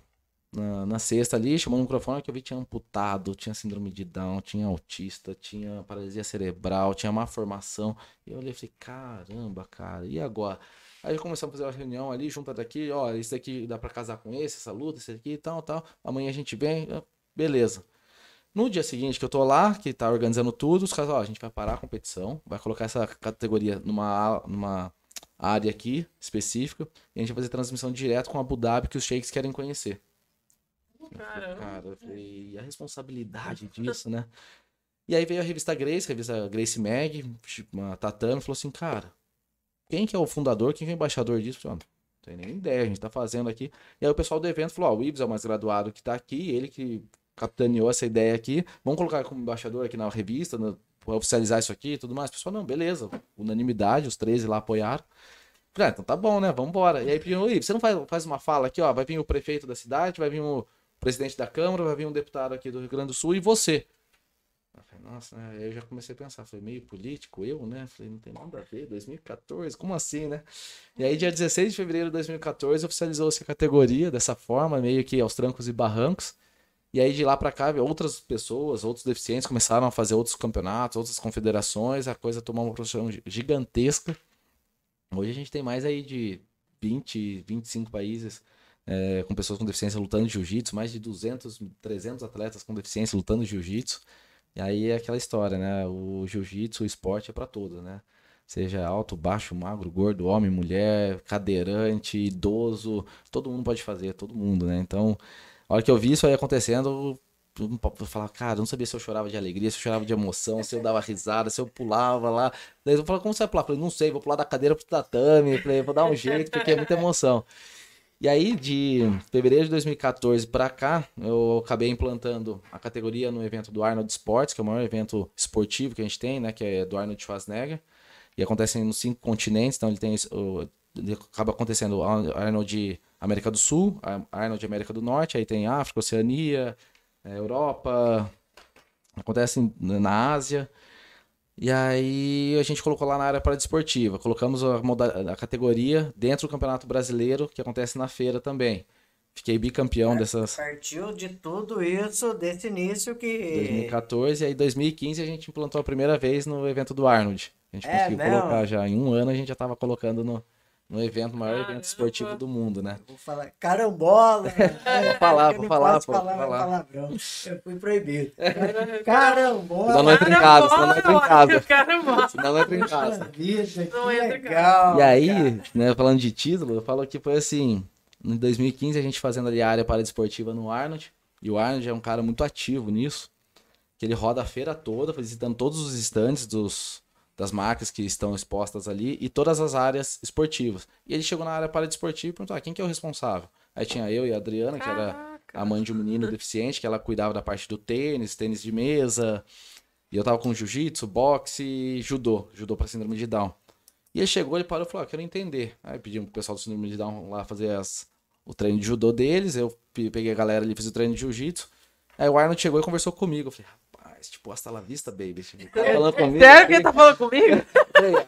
na, na, sexta ali, chamou no microfone que eu vi tinha amputado, tinha síndrome de Down, tinha autista, tinha paralisia cerebral, tinha má formação. E eu olhei e falei, caramba, cara, e agora? Aí começamos a fazer uma reunião ali, junta daqui, ó, isso daqui dá para casar com esse, essa luta, esse aqui e tal, tal. Amanhã a gente vem, beleza. No dia seguinte que eu tô lá, que tá organizando tudo, os caras, ó, a gente vai parar a competição, vai colocar essa categoria numa, numa área aqui específica, e a gente vai fazer transmissão direto com a Abu Dhabi que os sheiks querem conhecer. Caramba. Cara, e a responsabilidade disso, né? E aí veio a revista Grace, a revista Grace Mag, uma tatame, falou assim, cara, quem que é o fundador, quem que é o embaixador disso? Falei, não tem nem ideia, a gente tá fazendo aqui. E aí o pessoal do evento falou, ó, o Ibs é o mais graduado que tá aqui, ele que capitaneou essa ideia aqui, vamos colocar como embaixador aqui na revista, no, pra oficializar isso aqui e tudo mais. O pessoal, não, beleza, unanimidade, os 13 lá apoiaram. Ah, então tá bom, né, vamos embora. E aí pediu, Ibs, você não faz, faz uma fala aqui, ó, vai vir o prefeito da cidade, vai vir o presidente da Câmara, vai vir um deputado aqui do Rio Grande do Sul e você. Eu falei, nossa, né? Aí eu já comecei a pensar, falei, meio político, eu, né? Falei, não tem nada a ver, 2014, como assim, né? E aí, dia 16 de fevereiro de 2014, oficializou-se a categoria dessa forma, meio que aos trancos e barrancos. E aí, de lá para cá, outras pessoas, outros deficientes começaram a fazer outros campeonatos, outras confederações, a coisa tomou uma proporção gigantesca. Hoje a gente tem mais aí de 20, 25 países é, com pessoas com deficiência lutando de jiu-jitsu, mais de 200, 300 atletas com deficiência lutando de jiu-jitsu. E aí é aquela história, né? O jiu-jitsu, o esporte é para todos, né? Seja alto, baixo, magro, gordo, homem, mulher, cadeirante, idoso, todo mundo pode fazer, todo mundo, né? Então, a hora que eu vi isso aí acontecendo, eu falava, cara, eu não sabia se eu chorava de alegria, se eu chorava de emoção, se eu dava risada, se eu pulava lá. Daí eu falava, como você vai pular? Eu falei, não sei, vou pular da cadeira pro tatame, falei, vou dar um jeito, porque é muita emoção. E aí, de fevereiro de 2014 para cá, eu acabei implantando a categoria no evento do Arnold Sports, que é o maior evento esportivo que a gente tem, né? Que é do Arnold Schwarzenegger. E acontece nos cinco continentes, então ele tem. Ele acaba acontecendo Arnold América do Sul, Arnold América do Norte, aí tem África, Oceania, é, Europa, acontece na Ásia. E aí a gente colocou lá na área paradesportiva. Colocamos a, a categoria dentro do Campeonato Brasileiro, que acontece na feira também. Fiquei bicampeão dessas. Partiu de tudo isso, desse início que. 2014, e aí 2015 a gente implantou a primeira vez no evento do Arnold. A gente é, conseguiu mesmo? colocar já. Em um ano a gente já estava colocando no, no evento, maior ah, evento esportivo do mundo, né? Vou falar carambola. vou falar, vou falar, pô, falar, falar. palavrão. Eu fui proibido. Carambola. Senão não entra em casa, senão não entra em casa. Carambola. Senão não entra em casa. Vida, que legal. E aí, né, falando de título, eu falo que foi assim, em 2015 a gente fazendo ali a área paradesportiva no Arnold, e o Arnold é um cara muito ativo nisso, que ele roda a feira toda, visitando todos os estandes dos das marcas que estão expostas ali e todas as áreas esportivas. E ele chegou na área para desportiva e perguntou: ah, quem que é o responsável? Aí tinha eu e a Adriana, que era a mãe de um menino deficiente, que ela cuidava da parte do tênis, tênis de mesa. E eu tava com jiu-jitsu, boxe e judô, judô para síndrome de Down. E ele chegou, ele parou e falou: ah, quero entender. Aí pedimos pro pessoal do síndrome de Down lá fazer as, o treino de judô deles. Eu peguei a galera ali, fiz o treino de jiu-jitsu. Aí o Arnold chegou e conversou comigo. Eu falei, tipo, hasta la vista, baby. Tipo, tá falando comigo. Sério que ele tá falando comigo?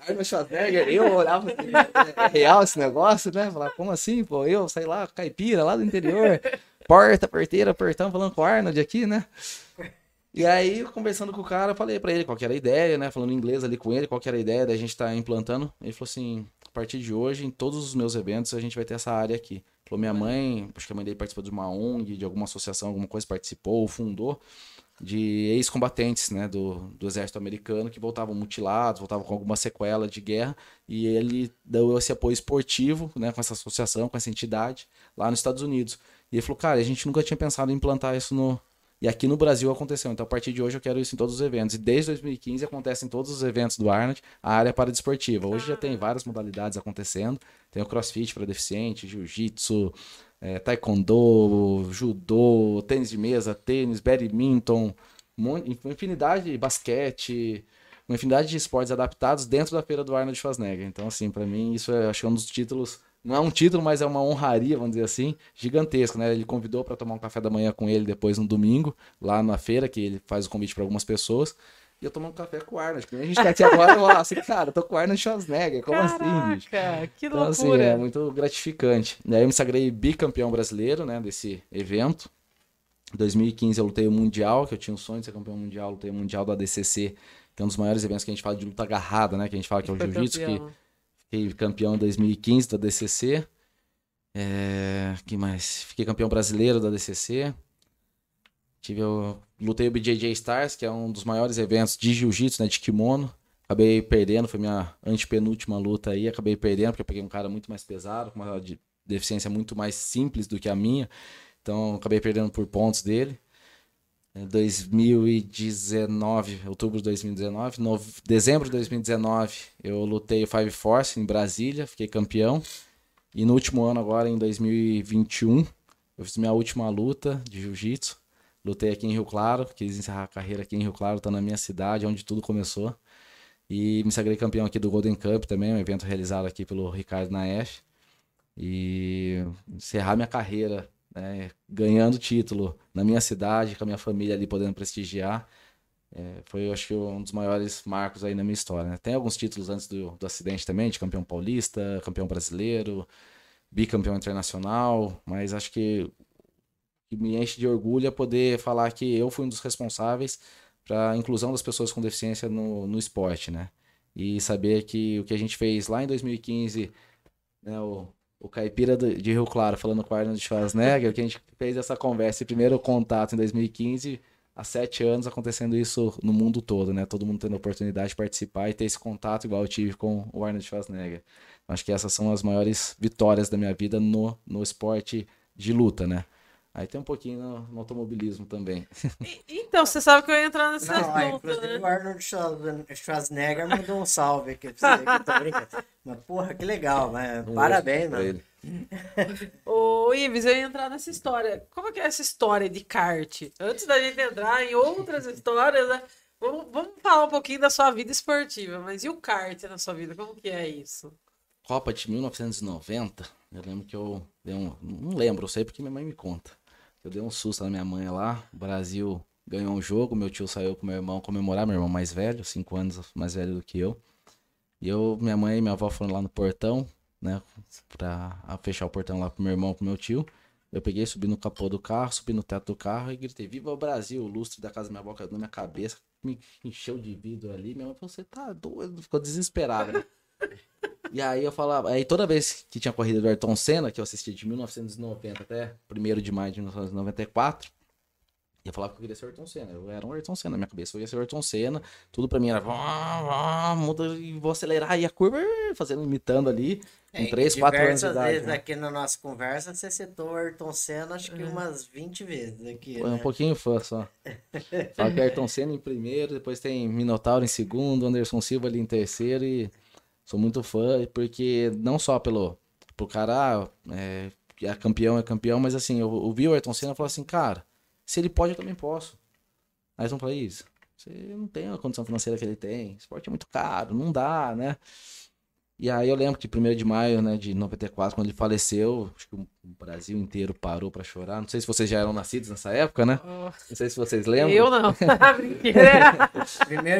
Arnold Schwarzenegger, eu olhava assim, é real esse negócio, né? Falar, como assim, pô? Eu, sei lá, caipira lá do interior, porta, porteira, portão, falando com o Arnold aqui, né? E aí, conversando com o cara, eu falei pra ele qual era a ideia, né? Falando inglês ali com ele, qual era a ideia da gente estar tá implantando. Ele falou assim: a partir de hoje, em todos os meus eventos, a gente vai ter essa área aqui. Falou, minha mãe, acho que a mãe dele participou de uma ONG, de alguma associação, alguma coisa, participou, fundou de ex-combatentes né, do, do exército americano que voltavam mutilados, voltavam com alguma sequela de guerra, e ele deu esse apoio esportivo né, com essa associação, com essa entidade, lá nos Estados Unidos. E ele falou, cara, a gente nunca tinha pensado em implantar isso no. E aqui no Brasil aconteceu. Então, a partir de hoje, eu quero isso em todos os eventos. E desde 2015 acontece em todos os eventos do Arnold a área para desportiva. Hoje já tem várias modalidades acontecendo. Tem o crossfit para deficiente, jiu-jitsu, é, taekwondo, judô, tênis de mesa, tênis, badminton, uma infinidade de basquete, uma infinidade de esportes adaptados dentro da feira do Arnold Schwarzenegger. Então, assim, para mim, isso é, acho que é um dos títulos. Não é um título, mas é uma honraria, vamos dizer assim, gigantesca, né? Ele convidou para tomar um café da manhã com ele depois no domingo, lá na feira, que ele faz o convite para algumas pessoas. E eu tomando café com o Arnold. A gente tá aqui agora, eu assim, cara, eu tô com o Arnold Schwarzenegger. Como assim, Caraca, assim, bicho? que loucura. Então, assim, é muito gratificante. Daí eu me sagrei bicampeão brasileiro, né, desse evento. Em 2015 eu lutei o Mundial, que eu tinha um sonho de ser campeão mundial, lutei o Mundial do ADCC, que é um dos maiores eventos que a gente fala de luta agarrada, né, que a gente fala que é o Jiu-Jitsu, que fiquei campeão em 2015 do ADCC. É, que mais? Fiquei campeão brasileiro da ADCC. Tive o, lutei o BJJ Stars, que é um dos maiores eventos de jiu-jitsu, né, de kimono. Acabei perdendo, foi minha antepenúltima luta aí, acabei perdendo porque eu peguei um cara muito mais pesado, com uma deficiência muito mais simples do que a minha. Então, acabei perdendo por pontos dele. Em 2019, outubro de 2019, no, dezembro de 2019, eu lutei o Five Force em Brasília, fiquei campeão. E no último ano agora, em 2021, eu fiz minha última luta de jiu-jitsu. Lutei aqui em Rio Claro, quis encerrar a carreira aqui em Rio Claro, tá na minha cidade, onde tudo começou. E me sagrei campeão aqui do Golden Cup também, um evento realizado aqui pelo Ricardo Naef. E encerrar minha carreira né, ganhando título na minha cidade, com a minha família ali podendo prestigiar. É, foi, acho que, um dos maiores marcos aí na minha história. Né? Tem alguns títulos antes do, do acidente também, de campeão paulista, campeão brasileiro, bicampeão internacional, mas acho que me enche de orgulho é poder falar que eu fui um dos responsáveis para a inclusão das pessoas com deficiência no, no esporte, né? E saber que o que a gente fez lá em 2015, né, o, o caipira de Rio Claro falando com o Arnold Schwarzenegger, que a gente fez essa conversa e primeiro contato em 2015, há sete anos acontecendo isso no mundo todo, né? Todo mundo tendo a oportunidade de participar e ter esse contato igual eu tive com o Arnold Schwarzenegger. Acho que essas são as maiores vitórias da minha vida no, no esporte de luta, né? Aí tem um pouquinho no, no automobilismo também. então, você sabe que eu ia entrar nesse Não, assunto, né? o Arnold Schwarzenegger mandou um salve aqui pra você, que tô brincando. Mas, porra, que legal, mas um parabéns, mano. Ô, Ives, eu ia entrar nessa história. Como é que é essa história de kart? Antes da gente entrar em outras histórias, né? Vamos, vamos falar um pouquinho da sua vida esportiva, mas e o kart na sua vida? Como que é isso? Copa de 1990, eu lembro que eu dei um. Não lembro, eu sei porque minha mãe me conta. Eu dei um susto na minha mãe lá. O Brasil ganhou um jogo, meu tio saiu com meu irmão comemorar, meu irmão mais velho, cinco anos mais velho do que eu. E eu, minha mãe e minha avó foram lá no portão, né, pra fechar o portão lá pro meu irmão, pro meu tio. Eu peguei, subi no capô do carro, subi no teto do carro e gritei: Viva o Brasil! O lustre da casa da minha caiu na minha cabeça, me encheu de vidro ali. Minha mãe falou: Você tá doido? Ficou desesperada, né? E aí eu falava, aí toda vez que tinha corrida do Ayrton Senna, que eu assisti de 1990 até 1 de maio de 1994, eu falava que eu queria ser o Ayrton Senna. Eu era um Ayrton Senna na minha cabeça. Eu ia ser o Ayrton Senna. Tudo pra mim era. Muda e vou acelerar. E a curva fazendo, imitando ali. Com 3, 4 anos de idade. vezes né? aqui na nossa conversa, você citou o Ayrton Senna, acho que é. umas 20 vezes aqui. Foi né? um pouquinho fã só. Fala que Ayrton Senna em primeiro, depois tem Minotauro em segundo, Anderson Silva ali em terceiro e Sou muito fã, porque não só pelo, pelo cara, ah, é, é campeão, é campeão, mas assim, eu, eu vi o Ayrton Senna e falei assim, cara, se ele pode, eu também posso. Aí vão falar, isso, você não tem a condição financeira que ele tem, esporte é muito caro, não dá, né? E aí eu lembro que 1 de maio, né, de 94, quando ele faleceu, acho que o Brasil inteiro parou para chorar. Não sei se vocês já eram nascidos nessa época, né? Oh. Não sei se vocês lembram. Eu não. Brincadeira.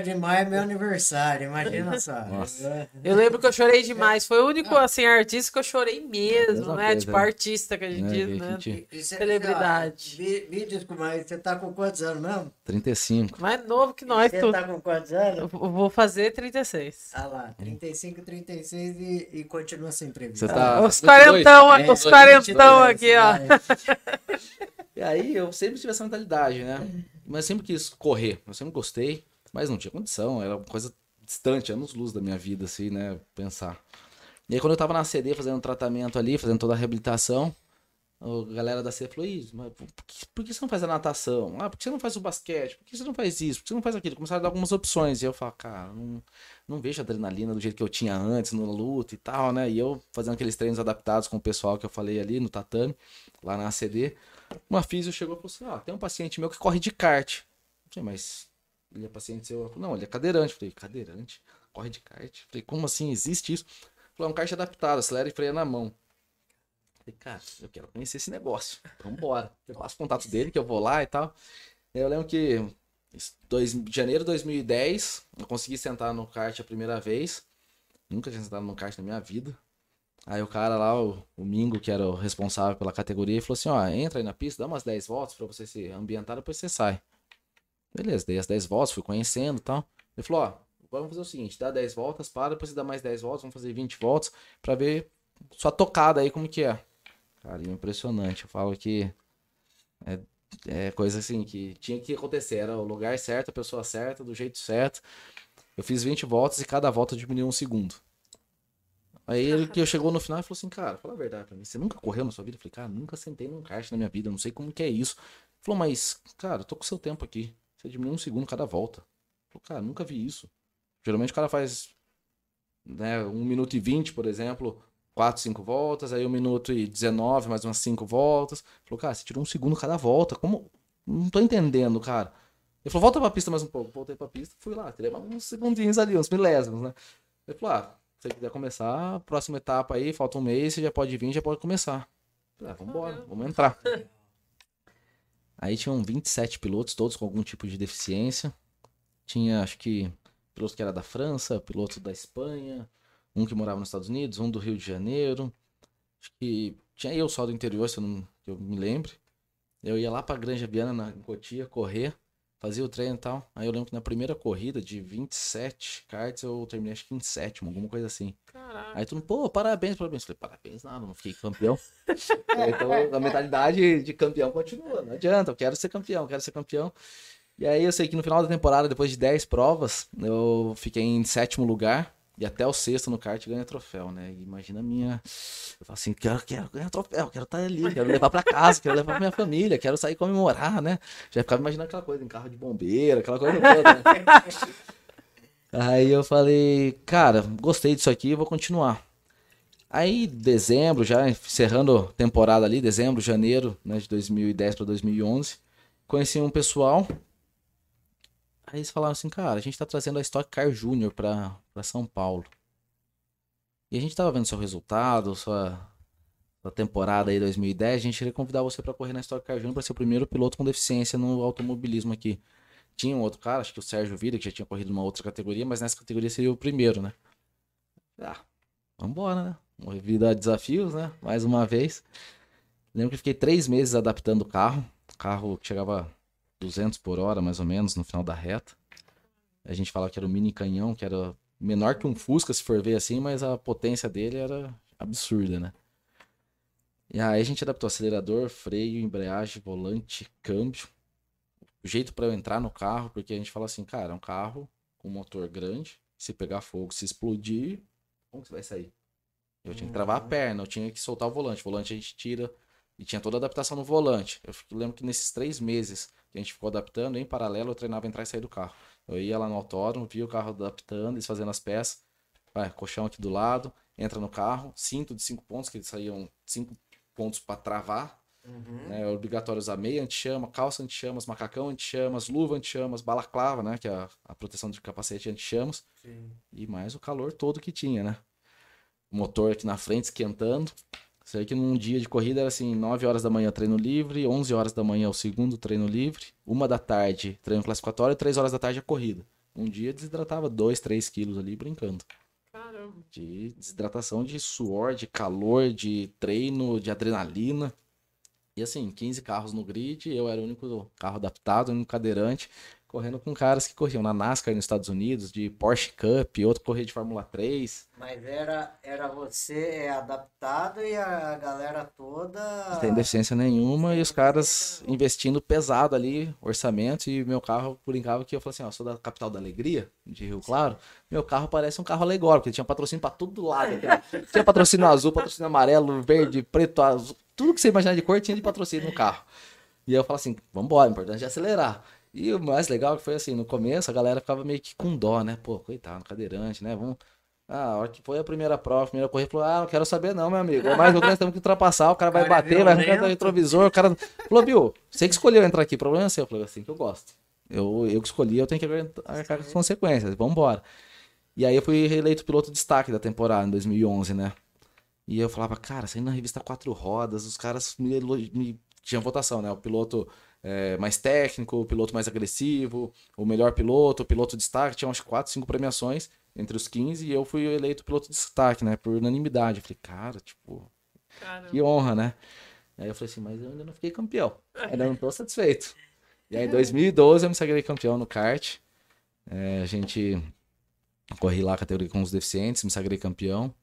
1 de maio é meu aniversário, imagina só. Nossa. Eu lembro que eu chorei demais. Foi o único, assim, artista que eu chorei mesmo, né? tipo, artista que a gente é, diz, né? Gente... Celebridade. Me, me desculpa, mas você tá com quantos anos mesmo? 35. Mais novo que nós, Você tá com quantos anos? Eu vou fazer 36. Ah lá, 35, 36 vocês e, e continua sem previsão. Você tá os quarentão, é, os quarentão aqui, ó. E aí eu sempre tive essa mentalidade, né? Mas sempre quis correr. Eu sempre gostei, mas não tinha condição. Era uma coisa distante, anos luz da minha vida, assim, né? Pensar. E aí quando eu tava na CD fazendo tratamento ali, fazendo toda a reabilitação, a galera da C falou, mas por que, por que, você não faz a natação? Ah, por que você não faz o basquete? Por que você não faz isso? Por que você não faz aquilo? Começaram a dar algumas opções. E eu falo, cara, não, não vejo adrenalina do jeito que eu tinha antes na luta e tal, né? E eu fazendo aqueles treinos adaptados com o pessoal que eu falei ali no tatame, lá na ACD. Uma físio chegou e falou assim, ó, ah, tem um paciente meu que corre de kart. Eu falei, mas ele é paciente seu? Não, ele é cadeirante. Eu falei, cadeirante? Corre de kart? Eu falei, como assim? Existe isso? Falei, é um kart adaptado, acelera e freia na mão. Falei, cara, eu quero conhecer esse negócio. Vambora. Eu passo o contato dele, que eu vou lá e tal. Eu lembro que dois, janeiro de 2010, eu consegui sentar no kart a primeira vez. Nunca tinha sentado no kart na minha vida. Aí o cara lá, o, o Mingo, que era o responsável pela categoria, falou assim, ó, entra aí na pista, dá umas 10 voltas para você se ambientar, depois você sai. Beleza, dei as 10 voltas, fui conhecendo e tal. Ele falou, ó, vamos fazer o seguinte, dá 10 voltas, para, depois você dá mais 10 voltas, vamos fazer 20 voltas para ver sua tocada aí como que é. Cara, impressionante. Eu falo que é, é coisa assim que tinha que acontecer. Era o lugar certo, a pessoa certa, do jeito certo. Eu fiz 20 voltas e cada volta diminuiu um segundo. Aí ele que chegou no final e falou assim, cara, fala a verdade pra mim. Você nunca correu na sua vida? Eu falei, cara, nunca sentei num kart na minha vida, não sei como que é isso. Ele falou, mas, cara, eu tô com seu tempo aqui. Você diminui um segundo cada volta. Eu falei, cara, nunca vi isso. Geralmente o cara faz né, 1 minuto e 20, por exemplo, 4, 5 voltas, aí 1 minuto e 19, mais umas 5 voltas. Falou, cara, você tirou um segundo cada volta. Como? Não tô entendendo, cara. Ele falou, volta pra pista mais um pouco. Voltei pra pista, fui lá, tirei uns segundinhos ali, uns milésimos, né? Ele falou, ah, se você quiser começar, próxima etapa aí, falta um mês, você já pode vir, já pode começar. Falei, ah, vambora, vamos entrar. Aí tinham 27 pilotos, todos com algum tipo de deficiência. Tinha, acho que, piloto que era da França, piloto da Espanha, um que morava nos Estados Unidos, um do Rio de Janeiro. Acho que tinha eu só do interior, se eu não que eu me lembre. Eu ia lá pra Granja Viana, na Cotia, correr, fazia o treino e tal. Aí eu lembro que na primeira corrida de 27 karts eu terminei acho que em sétimo, alguma coisa assim. Caraca. Aí tu, pô, parabéns, parabéns. Eu falei, parabéns, nada, não fiquei campeão. então a mentalidade de campeão continua, não adianta, eu quero ser campeão, eu quero ser campeão. E aí eu sei que no final da temporada, depois de 10 provas, eu fiquei em sétimo lugar. E até o sexto no kart ganha troféu, né? Imagina a minha. Eu falo assim, quero, quero ganhar troféu, quero estar ali, quero levar pra casa, quero levar pra minha família, quero sair comemorar, né? Já ficava imaginando aquela coisa em carro de bombeiro, aquela coisa toda. Né? Aí eu falei, cara, gostei disso aqui, vou continuar. Aí, dezembro, já encerrando temporada ali, dezembro, janeiro, né, de 2010 para 2011, conheci um pessoal Aí eles falaram assim, cara, a gente tá trazendo a Stock Car Júnior pra, pra São Paulo. E a gente tava vendo seu resultado, sua, sua temporada aí 2010, a gente queria convidar você para correr na Stock Car Júnior pra ser o primeiro piloto com deficiência no automobilismo aqui. Tinha um outro cara, acho que o Sérgio Vida, que já tinha corrido numa outra categoria, mas nessa categoria seria o primeiro, né? Ah, vambora, né? Devido a desafios, né? Mais uma vez. Lembro que fiquei três meses adaptando o carro. O carro que chegava 200 por hora, mais ou menos, no final da reta. A gente falava que era um mini canhão, que era menor que um Fusca, se for ver assim, mas a potência dele era absurda, né? E aí a gente adaptou acelerador, freio, embreagem, volante, câmbio. O jeito para eu entrar no carro, porque a gente fala assim, cara, é um carro com motor grande, se pegar fogo, se explodir, como que você vai sair? Eu tinha que travar a uhum. perna, eu tinha que soltar o volante. O volante a gente tira e tinha toda a adaptação no volante. Eu lembro que nesses três meses que a gente ficou adaptando, em paralelo eu treinava entrar e sair do carro. Eu ia lá no autódromo, via o carro adaptando, eles fazendo as peças. Vai, colchão aqui do lado, entra no carro, cinto de cinco pontos, que eles saíam cinco pontos para travar. Uhum. Né, é obrigatório usar meia anti-chama, calça anti-chamas, macacão anti-chamas, luva anti-chamas, balaclava, né? Que é a, a proteção de capacete anti-chamas. E mais o calor todo que tinha, né? O motor aqui na frente esquentando. Sei que num dia de corrida era assim, 9 horas da manhã treino livre, 11 horas da manhã o segundo treino livre, uma da tarde treino classificatório e 3 horas da tarde a corrida. Um dia desidratava 2, 3 quilos ali brincando. Caramba. De desidratação de suor, de calor, de treino, de adrenalina. E assim, 15 carros no grid, eu era o único carro adaptado, o único cadeirante correndo com caras que corriam na NASCAR nos Estados Unidos, de Porsche Cup, outro corria de Fórmula 3. Mas era, era você adaptado e a galera toda. Sem deficiência nenhuma Sem e os caras nenhuma. investindo pesado ali, orçamento. E meu carro, por brincava que eu falei assim: ó, sou da capital da alegria, de Rio Claro. Meu carro parece um carro alegórico, porque tinha patrocínio pra todo lado. tinha patrocínio azul, patrocínio amarelo, verde, preto, azul. Tudo que você imaginar de cor tinha de patrocínio no carro. E eu falo assim: vambora, importante é acelerar. E o mais legal foi assim, no começo a galera ficava meio que com dó, né? Pô, coitado, cadeirante, né? Vamos. Ah, a hora que foi a primeira prova, a primeira corrida, falou: Ah, não quero saber, não, meu amigo. Mas nós temos que ultrapassar, o cara vai cara, bater, vai arrancar o retrovisor. O cara falou: Viu, você que escolheu entrar aqui, problema é seu. Eu falei: Assim que eu gosto. Eu, eu que escolhi, eu tenho que arcar com as consequências. Vamos embora. E aí eu fui reeleito piloto de destaque da temporada, em 2011, né? E eu falava, cara, saindo na revista Quatro Rodas, os caras me, me tinham votação, né? O piloto é, mais técnico, o piloto mais agressivo, o melhor piloto, o piloto de destaque. Tinha umas 4, 5 premiações entre os 15 e eu fui eleito piloto de destaque, né? Por unanimidade. Eu falei, cara, tipo, Caramba. que honra, né? Aí eu falei assim, mas eu ainda não fiquei campeão. Ainda não tô satisfeito. E aí em 2012 eu me sagrei campeão no kart. É, a gente corri lá a categoria com os deficientes, me sagrei campeão.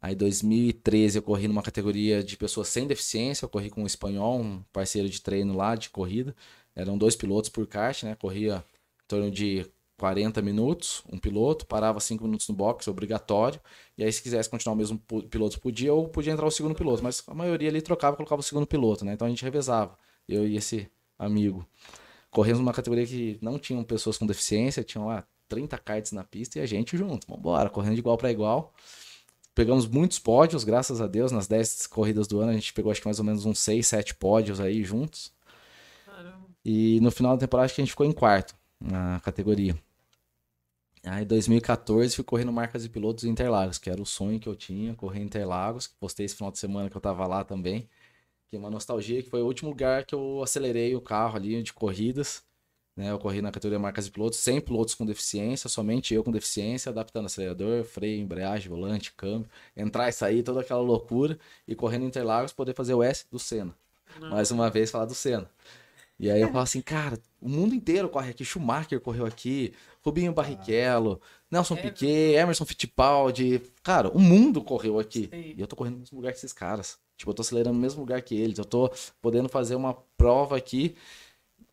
Aí em 2013 eu corri numa categoria de pessoas sem deficiência, eu corri com um espanhol, um parceiro de treino lá de corrida. Eram dois pilotos por kart, né? Corria em torno de 40 minutos, um piloto, parava 5 minutos no box, obrigatório. E aí, se quisesse continuar o mesmo piloto podia, ou podia entrar o segundo piloto. Mas a maioria ali trocava e colocava o segundo piloto, né? Então a gente revezava, eu e esse amigo. Corremos numa categoria que não tinham pessoas com deficiência, tinham lá 30 karts na pista e a gente junto. Vambora, correndo de igual para igual. Pegamos muitos pódios, graças a Deus. Nas 10 corridas do ano, a gente pegou acho que mais ou menos uns 6, 7 pódios aí juntos. Caramba. E no final da temporada, acho que a gente ficou em quarto na categoria. Aí em 2014 fui correndo marcas de pilotos em Interlagos, que era o sonho que eu tinha, correr em Interlagos. Postei esse final de semana que eu tava lá também. Que é uma nostalgia, que foi o último lugar que eu acelerei o carro ali de corridas. Né, eu corri na categoria marcas de pilotos, sem pilotos com deficiência, somente eu com deficiência, adaptando acelerador, freio, embreagem, volante, câmbio, entrar e sair, toda aquela loucura, e correndo em Interlagos, poder fazer o S do Senna. Mais uma vez falar do Senna. E aí eu falo assim, cara, o mundo inteiro corre aqui. Schumacher correu aqui, Rubinho Barrichello, Nelson é, Piquet, Emerson Fittipaldi. Cara, o mundo correu aqui. Sim. E eu tô correndo no mesmo lugar que esses caras. Tipo, eu tô acelerando no mesmo lugar que eles. Eu tô podendo fazer uma prova aqui.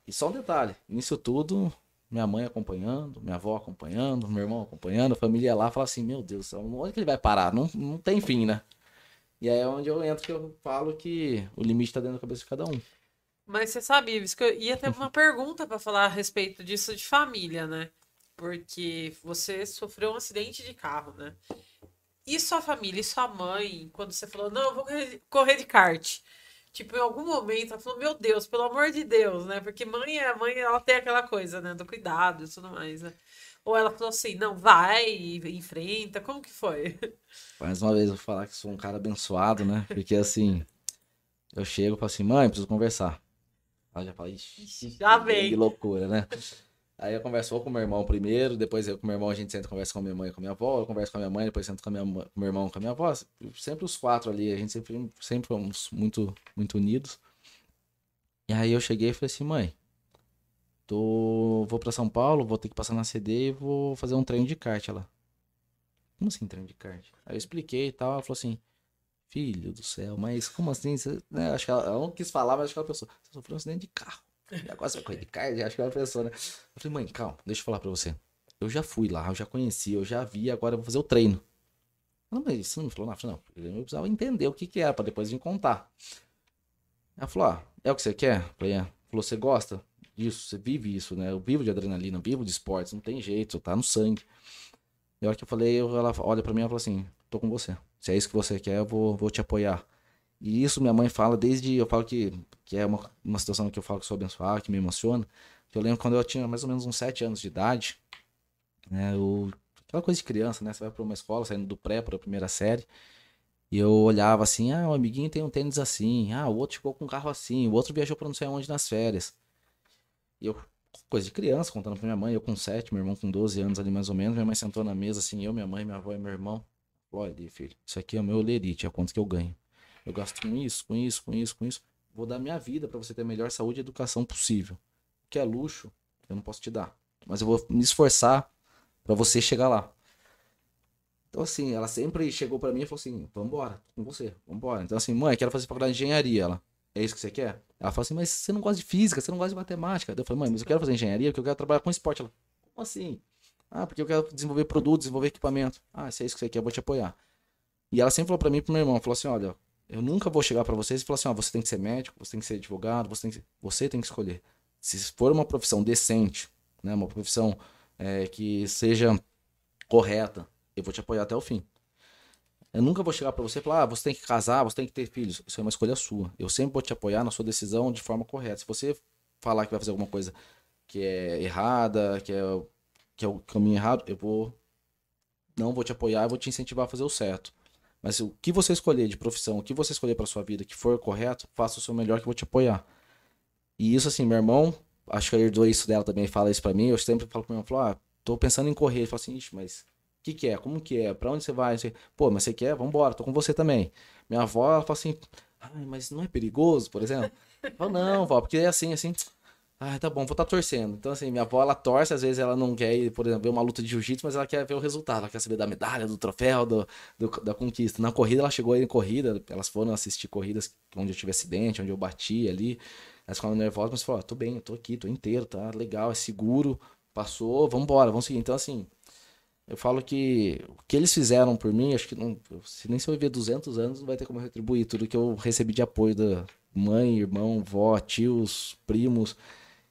E só um detalhe, nisso tudo, minha mãe acompanhando, minha avó acompanhando, meu irmão acompanhando, a família lá fala assim, meu Deus, onde que ele vai parar? Não, não tem fim, né? E aí é onde eu entro que eu falo que o limite tá dentro da cabeça de cada um. Mas você sabe, Ives, que eu ia ter uma pergunta para falar a respeito disso de família, né? Porque você sofreu um acidente de carro, né? E sua família, e sua mãe, quando você falou, não, eu vou correr de kart. Tipo, em algum momento ela falou, meu Deus, pelo amor de Deus, né? Porque mãe, a mãe, ela tem aquela coisa, né? Do cuidado e tudo mais, né? Ou ela falou assim, não, vai, enfrenta, como que foi? Mais uma vez eu vou falar que sou um cara abençoado, né? Porque assim, eu chego e falo assim, mãe, preciso conversar. Ela já fala, ixi, já vem. Que loucura, né? Aí eu converso com meu irmão primeiro, depois eu com meu irmão a gente senta conversa com minha mãe e com minha avó, eu converso com minha mãe, depois sento com, minha, com meu irmão com minha avó. Sempre os quatro ali, a gente sempre, sempre fomos muito, muito unidos. E aí eu cheguei e falei assim, mãe, tô, vou pra São Paulo, vou ter que passar na CD e vou fazer um treino de kart. Ela, como assim treino de kart? Aí eu expliquei e tal, ela falou assim, Filho do céu, mas como assim? Você, né? Acho que ela, ela, não quis falar, mas acho que ela pensou, você sofreu um acidente de carro. Agora você vai correr de carro? Acho que ela pensou, né? Eu falei, mãe, calma, deixa eu falar pra você. Eu já fui lá, eu já conheci, eu já vi, agora eu vou fazer o treino. Não, mas você não me falou nada? Não, eu precisava entender o que que era, pra depois vir contar. Ela falou, ah, é o que você quer? Eu falei, é. Falou, você gosta disso? Você vive isso, né? Eu vivo de adrenalina, eu vivo de esportes, não tem jeito, tá no sangue. E a hora que eu falei, ela olha pra mim e fala assim, tô com você. Se é isso que você quer, eu vou, vou te apoiar. E isso minha mãe fala desde. Eu falo que, que é uma, uma situação que eu falo que sou abençoado, que me emociona. Que eu lembro quando eu tinha mais ou menos uns 7 anos de idade. Né, eu, aquela coisa de criança, né? Você vai para uma escola, saindo do pré para a primeira série. E eu olhava assim: ah, o amiguinho tem um tênis assim. Ah, o outro ficou com um carro assim. O outro viajou para não sei onde nas férias. E eu, coisa de criança, contando pra minha mãe, eu com 7, meu irmão com 12 anos ali mais ou menos. Minha mãe sentou na mesa assim, eu, minha mãe, minha avó e meu irmão. Olha, filho, isso aqui é o meu lerite, é quanto que eu ganho. Eu gasto com isso, com isso, com isso, com isso. Vou dar minha vida para você ter a melhor saúde e educação possível. O que é luxo, eu não posso te dar. Mas eu vou me esforçar para você chegar lá. Então, assim, ela sempre chegou para mim e falou assim: vambora, com você, vambora. Então, assim, mãe, quero fazer faculdade de engenharia. Ela, é isso que você quer? Ela falou assim: mas você não gosta de física, você não gosta de matemática. Eu falei: mãe, mas eu quero fazer engenharia porque eu quero trabalhar com esporte. Ela, como assim? Ah, porque eu quero desenvolver produto, desenvolver equipamento. Ah, se é isso que você quer, eu vou te apoiar. E ela sempre falou para mim e pro meu irmão, falou assim, olha, eu nunca vou chegar para vocês e falar assim, ó, você tem que ser médico, você tem que ser advogado, você tem que, você tem que escolher. Se for uma profissão decente, né, uma profissão é, que seja correta, eu vou te apoiar até o fim. Eu nunca vou chegar para você e falar, ah, você tem que casar, você tem que ter filhos. Isso é uma escolha sua. Eu sempre vou te apoiar na sua decisão de forma correta. Se você falar que vai fazer alguma coisa que é errada, que é que é o caminho errado, eu vou não vou te apoiar, eu vou te incentivar a fazer o certo. Mas o que você escolher de profissão, o que você escolher para sua vida que for correto, faça o seu melhor que eu vou te apoiar. E isso assim, meu irmão, acho que herdou isso dela também, fala isso para mim, eu sempre falo pro meu irmão, ah, tô pensando em correr, ele fala assim, mas o que que é? Como que é? Para onde você vai? Pô, mas você quer? Vambora, tô com você também. Minha avó, ela fala assim, ai, mas não é perigoso, por exemplo? Eu falo, não, vó, porque é assim, assim, ah, tá bom, vou estar tá torcendo. Então, assim, minha avó, ela torce, às vezes ela não quer ir, por exemplo, ver uma luta de jiu-jitsu, mas ela quer ver o resultado, ela quer saber da medalha, do troféu, do, do, da conquista. Na corrida, ela chegou aí em corrida, elas foram assistir corridas onde eu tive acidente, onde eu bati ali. Elas ficaram nervosas, mas falaram, tô bem, eu tô aqui, tô inteiro, tá legal, é seguro, passou, vamos embora, vamos seguir. Então, assim, eu falo que o que eles fizeram por mim, acho que não, se nem se eu viver 200 anos, não vai ter como retribuir tudo que eu recebi de apoio da mãe, irmão, vó, tios, primos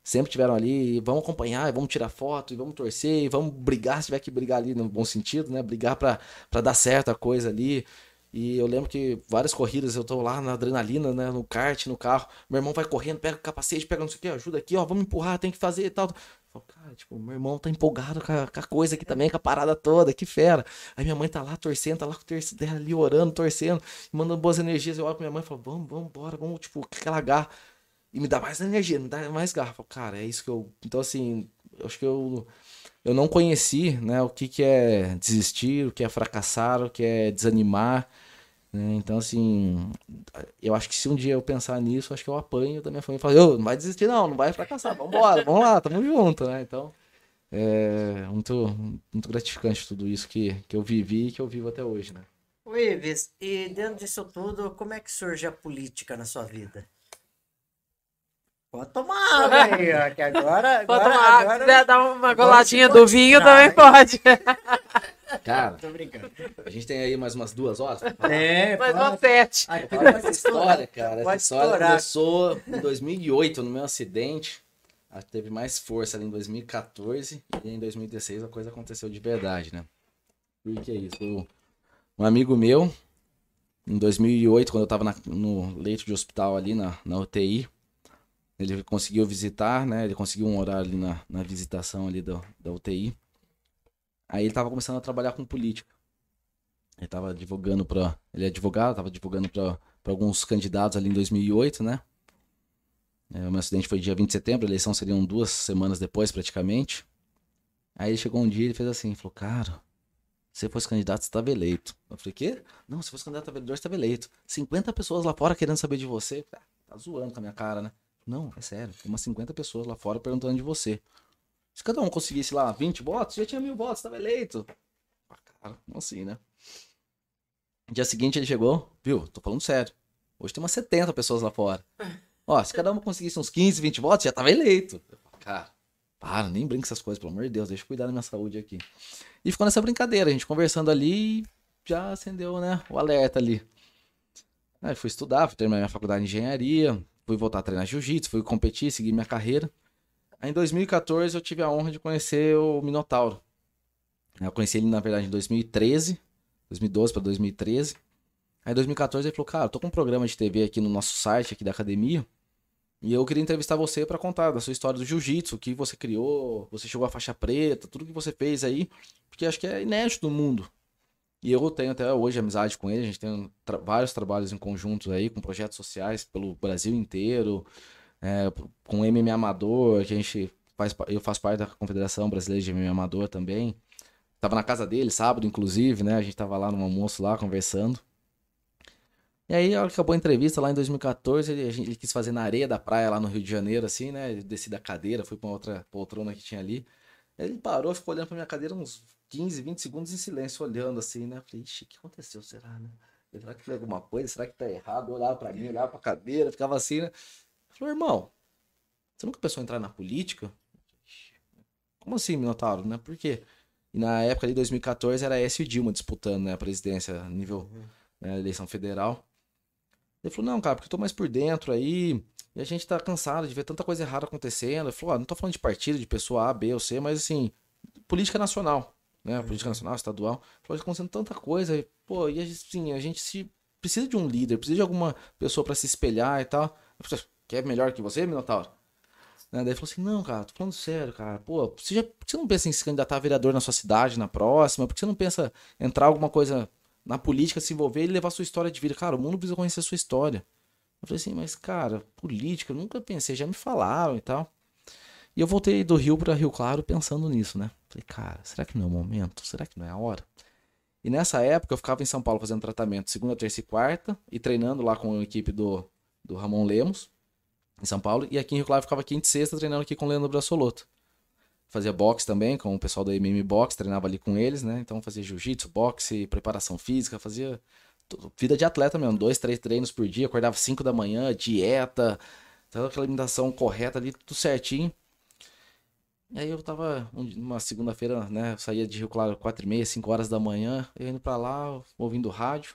sempre tiveram ali, vamos acompanhar, vamos tirar foto, vamos torcer, vamos brigar, se tiver que brigar ali no bom sentido, né? Brigar para dar certo a coisa ali. E eu lembro que várias corridas eu tô lá na adrenalina, né? No kart, no carro. Meu irmão vai correndo, pega o capacete, pega não sei o que, ajuda aqui, ó, vamos empurrar, tem que fazer e tal. Eu, cara, tipo, meu irmão tá empolgado com a, com a, coisa aqui também, com a parada toda, que fera. Aí minha mãe tá lá torcendo, tá lá com o terço dela ali orando, torcendo, mandando boas energias. Eu olho pra minha mãe e falo, vamos, vamos, bora, vamos, tipo, com aquela garra. E me dá mais energia, me dá mais garra. Cara, é isso que eu. Então, assim, acho que eu, eu não conheci né, o que, que é desistir, o que é fracassar, o que é desanimar. Né? Então, assim, eu acho que se um dia eu pensar nisso, acho que eu apanho da minha família e falo, não vai desistir, não, não vai fracassar, vambora, vamos lá, tamo junto, né? Então, é muito, muito gratificante tudo isso que, que eu vivi e que eu vivo até hoje, né? O Ives, e dentro disso tudo, como é que surge a política na sua vida? Pode tomar água aí, ó, que agora. Pode agora, tomar, agora... se quiser dar uma goladinha do vinho, tirar, também hein? pode. Cara, Tô brincando. a gente tem aí mais umas duas horas. É, Mais uma sete. Essa história, cara. Essa história estourar. começou em 2008, no meu acidente. Ah, Teve mais força ali em 2014 e em 2016 a coisa aconteceu de verdade, né? Por que isso? Um amigo meu, em 2008, quando eu tava na- no leito de hospital ali na, na UTI, ele conseguiu visitar, né? Ele conseguiu um horário ali na, na visitação ali do, da UTI. Aí ele tava começando a trabalhar com política. Ele tava advogando para, ele é advogado, tava advogando para alguns candidatos ali em 2008, né? É, o meu acidente foi dia 20 de setembro, a eleição seriam duas semanas depois, praticamente. Aí ele chegou um dia e ele fez assim, falou, cara, se fosse candidato, você estava eleito. Eu falei, quê? Não, se fosse candidato a vereador, você estava eleito. 50 pessoas lá fora querendo saber de você. Ah, tá zoando com a minha cara, né? Não, é sério. Tem umas 50 pessoas lá fora perguntando de você. Se cada um conseguisse lá 20 votos, já tinha mil votos, estava eleito. Ah, cara, como assim, né? Dia seguinte ele chegou, viu? Tô falando sério. Hoje tem umas 70 pessoas lá fora. Ó, se cada um conseguisse uns 15, 20 votos, já tava eleito. Cara, para, nem brinca essas coisas, pelo amor de Deus, deixa eu cuidar da minha saúde aqui. E ficou nessa brincadeira, a gente conversando ali e já acendeu, né, o alerta ali. Aí fui estudar, fui terminar minha faculdade de engenharia, fui voltar a treinar jiu-jitsu, fui competir, seguir minha carreira. Aí em 2014 eu tive a honra de conhecer o Minotauro. Eu conheci ele, na verdade, em 2013, 2012 para 2013. Aí em 2014 ele falou, cara, eu tô com um programa de TV aqui no nosso site, aqui da academia, e eu queria entrevistar você para contar da sua história do jiu-jitsu, o que você criou, você chegou à faixa preta, tudo que você fez aí, porque acho que é inédito no mundo. E eu tenho até hoje amizade com ele, a gente tem tra- vários trabalhos em conjunto aí, com projetos sociais pelo Brasil inteiro, é, com MMA Amador, que a gente faz, eu faço parte da Confederação Brasileira de MMA Amador também. Tava na casa dele, sábado, inclusive, né? A gente tava lá no almoço lá, conversando. E aí, a hora que acabou a entrevista lá em 2014, ele, gente- ele quis fazer na areia da praia lá no Rio de Janeiro, assim, né? Desci da cadeira, fui pra outra poltrona que tinha ali. Ele parou, ficou olhando pra minha cadeira uns 15, 20 segundos em silêncio, olhando assim, né? Eu Falei, ixi, o que aconteceu? Será, né? Será que foi alguma coisa? Será que tá errado? Eu olhava pra mim, olhava pra cadeira, ficava assim, né? Falei, irmão, você nunca pensou em entrar na política? Como assim, Minotauro, né? Por quê? E na época de 2014 era Écio e Dilma disputando, né, a presidência a nível né, eleição federal. Ele falou, não, cara, porque eu tô mais por dentro aí, e a gente tá cansado de ver tanta coisa errada acontecendo. Ele falou, ó, não tô falando de partido, de pessoa A, B ou C, mas assim, política nacional, né? Política nacional, estadual. Tá acontecendo tanta coisa, e, pô, e assim, a gente se precisa de um líder, precisa de alguma pessoa pra se espelhar e tal. Falei, quer melhor que você, Minotauro? Né? Daí ele falou assim, não, cara, tô falando sério, cara. Pô, você, já, por que você não pensa em se candidatar a vereador na sua cidade, na próxima? Por que você não pensa em entrar alguma coisa na política, se envolver e levar sua história de vida? Cara, o mundo precisa conhecer a sua história. Eu falei assim, mas, cara, política, eu nunca pensei, já me falaram e tal. E eu voltei do Rio para Rio Claro pensando nisso, né? Falei, cara, será que não é o momento? Será que não é a hora? E nessa época eu ficava em São Paulo fazendo tratamento segunda, terça e quarta e treinando lá com a equipe do, do Ramon Lemos, em São Paulo. E aqui em Rio Claro eu ficava quinta e sexta treinando aqui com o Leandro Brassoloto. Fazia boxe também com o pessoal da MM Box, treinava ali com eles, né? Então fazia jiu-jitsu, boxe, preparação física, fazia vida de atleta mesmo, dois, três treinos por dia, acordava 5 da manhã, dieta, toda aquela alimentação correta ali, tudo certinho. E aí eu tava um- uma segunda-feira, né? Eu saía de Rio Claro 4 e meia, 5 horas da manhã, eu indo pra lá, ouvindo rádio.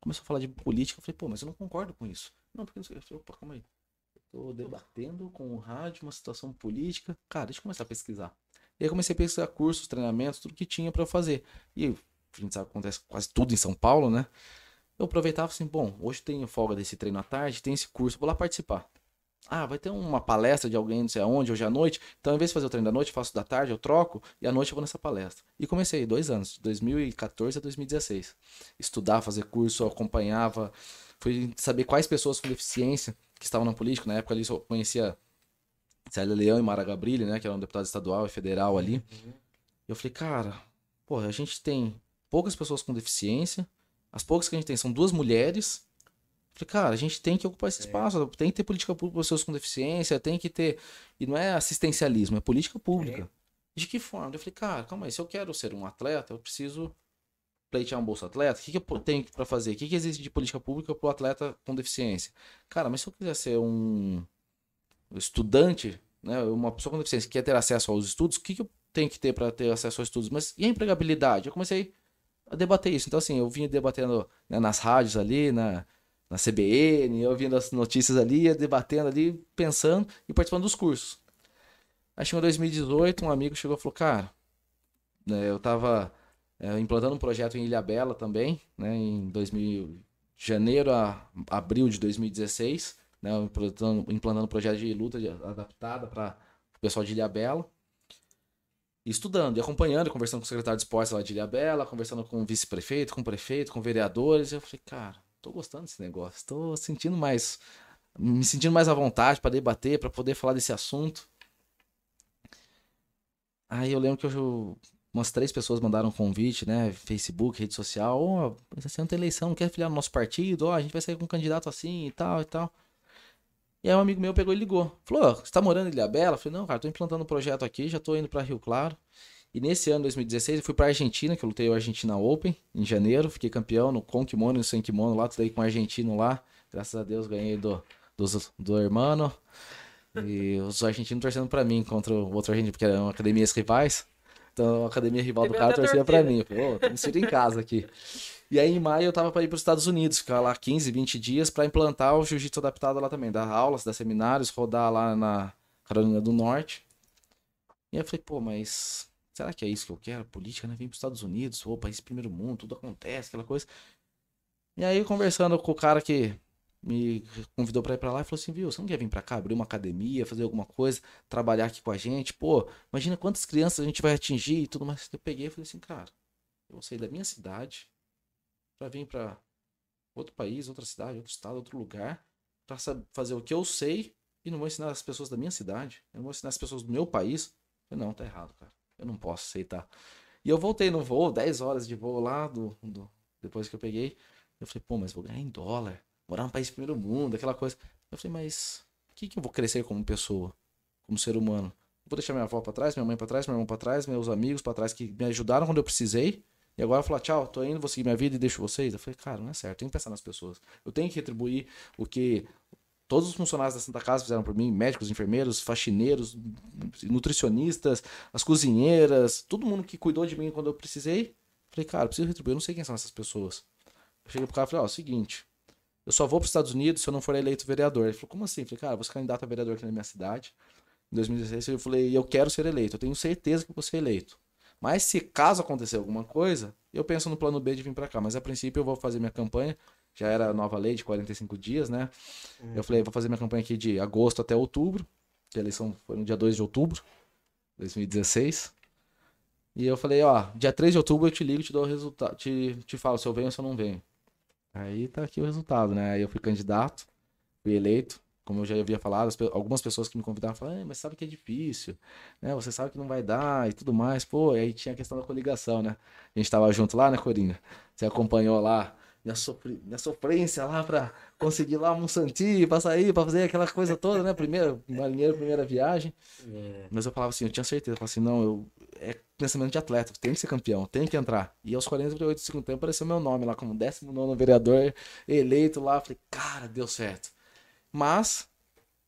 Começou a falar de política, eu falei, pô, mas eu não concordo com isso. Não, porque não sei. Eu falei, opa, calma aí. Eu tô debatendo com o rádio uma situação política. Cara, deixa eu começar a pesquisar. E aí comecei a pesquisar cursos, treinamentos, tudo que tinha pra eu fazer. E a gente sabe que acontece quase tudo em São Paulo, né? Eu aproveitava assim, bom, hoje tenho folga desse treino à tarde, tem esse curso, vou lá participar. Ah, vai ter uma palestra de alguém não sei aonde, hoje à noite. Então, em vez de fazer o treino da noite, faço da tarde, eu troco, e à noite eu vou nessa palestra. E comecei, dois anos, de 2014 a 2016. Estudar, fazer curso, acompanhava, fui saber quais pessoas com deficiência que estavam na política. Na época ali eu conhecia Célia Leão e Mara Gabrilli, né? Que eram deputados estadual e federal ali. Uhum. Eu falei, cara, pô, a gente tem poucas pessoas com deficiência. As poucas que a gente tem são duas mulheres. Falei, cara, a gente tem que ocupar esse espaço. Tem que ter política pública para pessoas com deficiência. Tem que ter. E não é assistencialismo, é política pública. De que forma? Eu falei, cara, calma aí. Se eu quero ser um atleta, eu preciso pleitear um bolsa atleta. O que, que eu tenho para fazer? O que, que existe de política pública para o atleta com deficiência? Cara, mas se eu quiser ser um estudante, né, uma pessoa com deficiência que quer ter acesso aos estudos, o que, que eu tenho que ter para ter acesso aos estudos? Mas e a empregabilidade? Eu comecei a debater isso. Então, assim, eu vinha debatendo né, nas rádios ali, na, na CBN, ouvindo as notícias ali, debatendo ali, pensando e participando dos cursos. Aí chegou 2018, um amigo chegou e falou, cara, né, eu tava é, implantando um projeto em Ilha Bela também, né, em 2000, janeiro a abril de 2016, né, implantando, implantando um projeto de luta adaptada para o pessoal de Ilha Bela. Estudando, e acompanhando, conversando com o secretário de esportes lá de Ilha Bela, conversando com o vice-prefeito, com o prefeito, com vereadores. Eu falei, cara, tô gostando desse negócio, tô sentindo mais, me sentindo mais à vontade para debater, para poder falar desse assunto. Aí eu lembro que eu, umas três pessoas mandaram convite, né? Facebook, rede social. Ó, oh, não tem eleição, quer filiar no nosso partido? Ó, oh, a gente vai sair com um candidato assim e tal e tal. E aí um amigo meu pegou e ligou. Falou, você tá morando em Ilhabela? Eu falei, não, cara, tô implantando um projeto aqui, já tô indo para Rio Claro. E nesse ano, 2016, eu fui pra Argentina, que eu lutei o Argentina Open, em janeiro. Fiquei campeão no com kimono e no sem kimono lá, daí com o argentino lá. Graças a Deus ganhei do, do, do hermano. E os argentinos torcendo pra mim contra o outro argentino, porque eram academias rivais. Então a academia rival do cara torcia pra mim. Eu falei, ô, tô me sentindo em casa aqui. E aí em maio eu tava para ir para os Estados Unidos, ficar lá 15, 20 dias para implantar o jiu-jitsu adaptado lá também, dar aulas, dar seminários, rodar lá na Carolina do Norte. E aí eu falei, pô, mas será que é isso que eu quero? Política, né? Vim para os Estados Unidos, ô, país primeiro mundo, tudo acontece, aquela coisa. E aí conversando com o cara que me convidou para ir para lá falou assim, viu, você não quer vir para cá, abrir uma academia, fazer alguma coisa, trabalhar aqui com a gente? Pô, imagina quantas crianças a gente vai atingir e tudo mais. Eu peguei e falei assim, cara, eu vou sair da minha cidade para vir para outro país, outra cidade, outro estado, outro lugar, para fazer o que eu sei e não vou ensinar as pessoas da minha cidade, eu não vou ensinar as pessoas do meu país. Eu, não, tá errado, cara. Eu não posso aceitar. E eu voltei no voo, 10 horas de voo lá, do, do depois que eu peguei. Eu falei, pô, mas vou ganhar em dólar morar num país primeiro mundo, aquela coisa. Eu falei, mas o que, que eu vou crescer como pessoa, como ser humano? vou deixar minha avó para trás, minha mãe para trás, meu irmão para trás, meus amigos para trás que me ajudaram quando eu precisei. E agora eu falar, tchau, tô indo, vou seguir minha vida e deixo vocês. Eu falei, cara, não é certo, eu tenho que pensar nas pessoas. Eu tenho que retribuir o que todos os funcionários da Santa Casa fizeram por mim, médicos, enfermeiros, faxineiros, nutricionistas, as cozinheiras, todo mundo que cuidou de mim quando eu precisei. Falei, cara, preciso retribuir, eu não sei quem são essas pessoas. Eu cheguei pro cara e falei, ó, é o seguinte, eu só vou para os Estados Unidos se eu não for eleito vereador. Ele falou, como assim? Eu falei, cara, eu vou ser candidato a vereador aqui na minha cidade. Em 2016 eu falei, eu quero ser eleito, eu tenho certeza que vou ser eleito. Mas se caso acontecer alguma coisa, eu penso no plano B de vir para cá. Mas a princípio eu vou fazer minha campanha. Já era a nova lei de 45 dias, né? Uhum. Eu falei, vou fazer minha campanha aqui de agosto até outubro. Que a eleição foi no dia 2 de outubro de 2016. E eu falei, ó, dia 3 de outubro eu te ligo, te dou o resultado, te, te falo se eu venho ou se eu não venho. Aí tá aqui o resultado, né? Aí eu fui candidato, fui eleito. Como eu já havia falado, algumas pessoas que me convidaram falaram, mas sabe que é difícil, né? Você sabe que não vai dar e tudo mais. Pô, aí tinha a questão da coligação, né? A gente tava junto lá, né, Corina? Você acompanhou lá minha, sofri... minha sofrência lá pra conseguir lá um santinho, pra sair, pra fazer aquela coisa toda, né? Primeiro, marinheiro, primeira viagem. É. Mas eu falava assim, eu tinha certeza, eu falava assim, não, eu é pensamento de atleta, tem que ser campeão, tem que entrar. E aos 48 do segundo tempo apareceu meu nome lá como 19 vereador eleito lá. Falei, cara, deu certo. Mas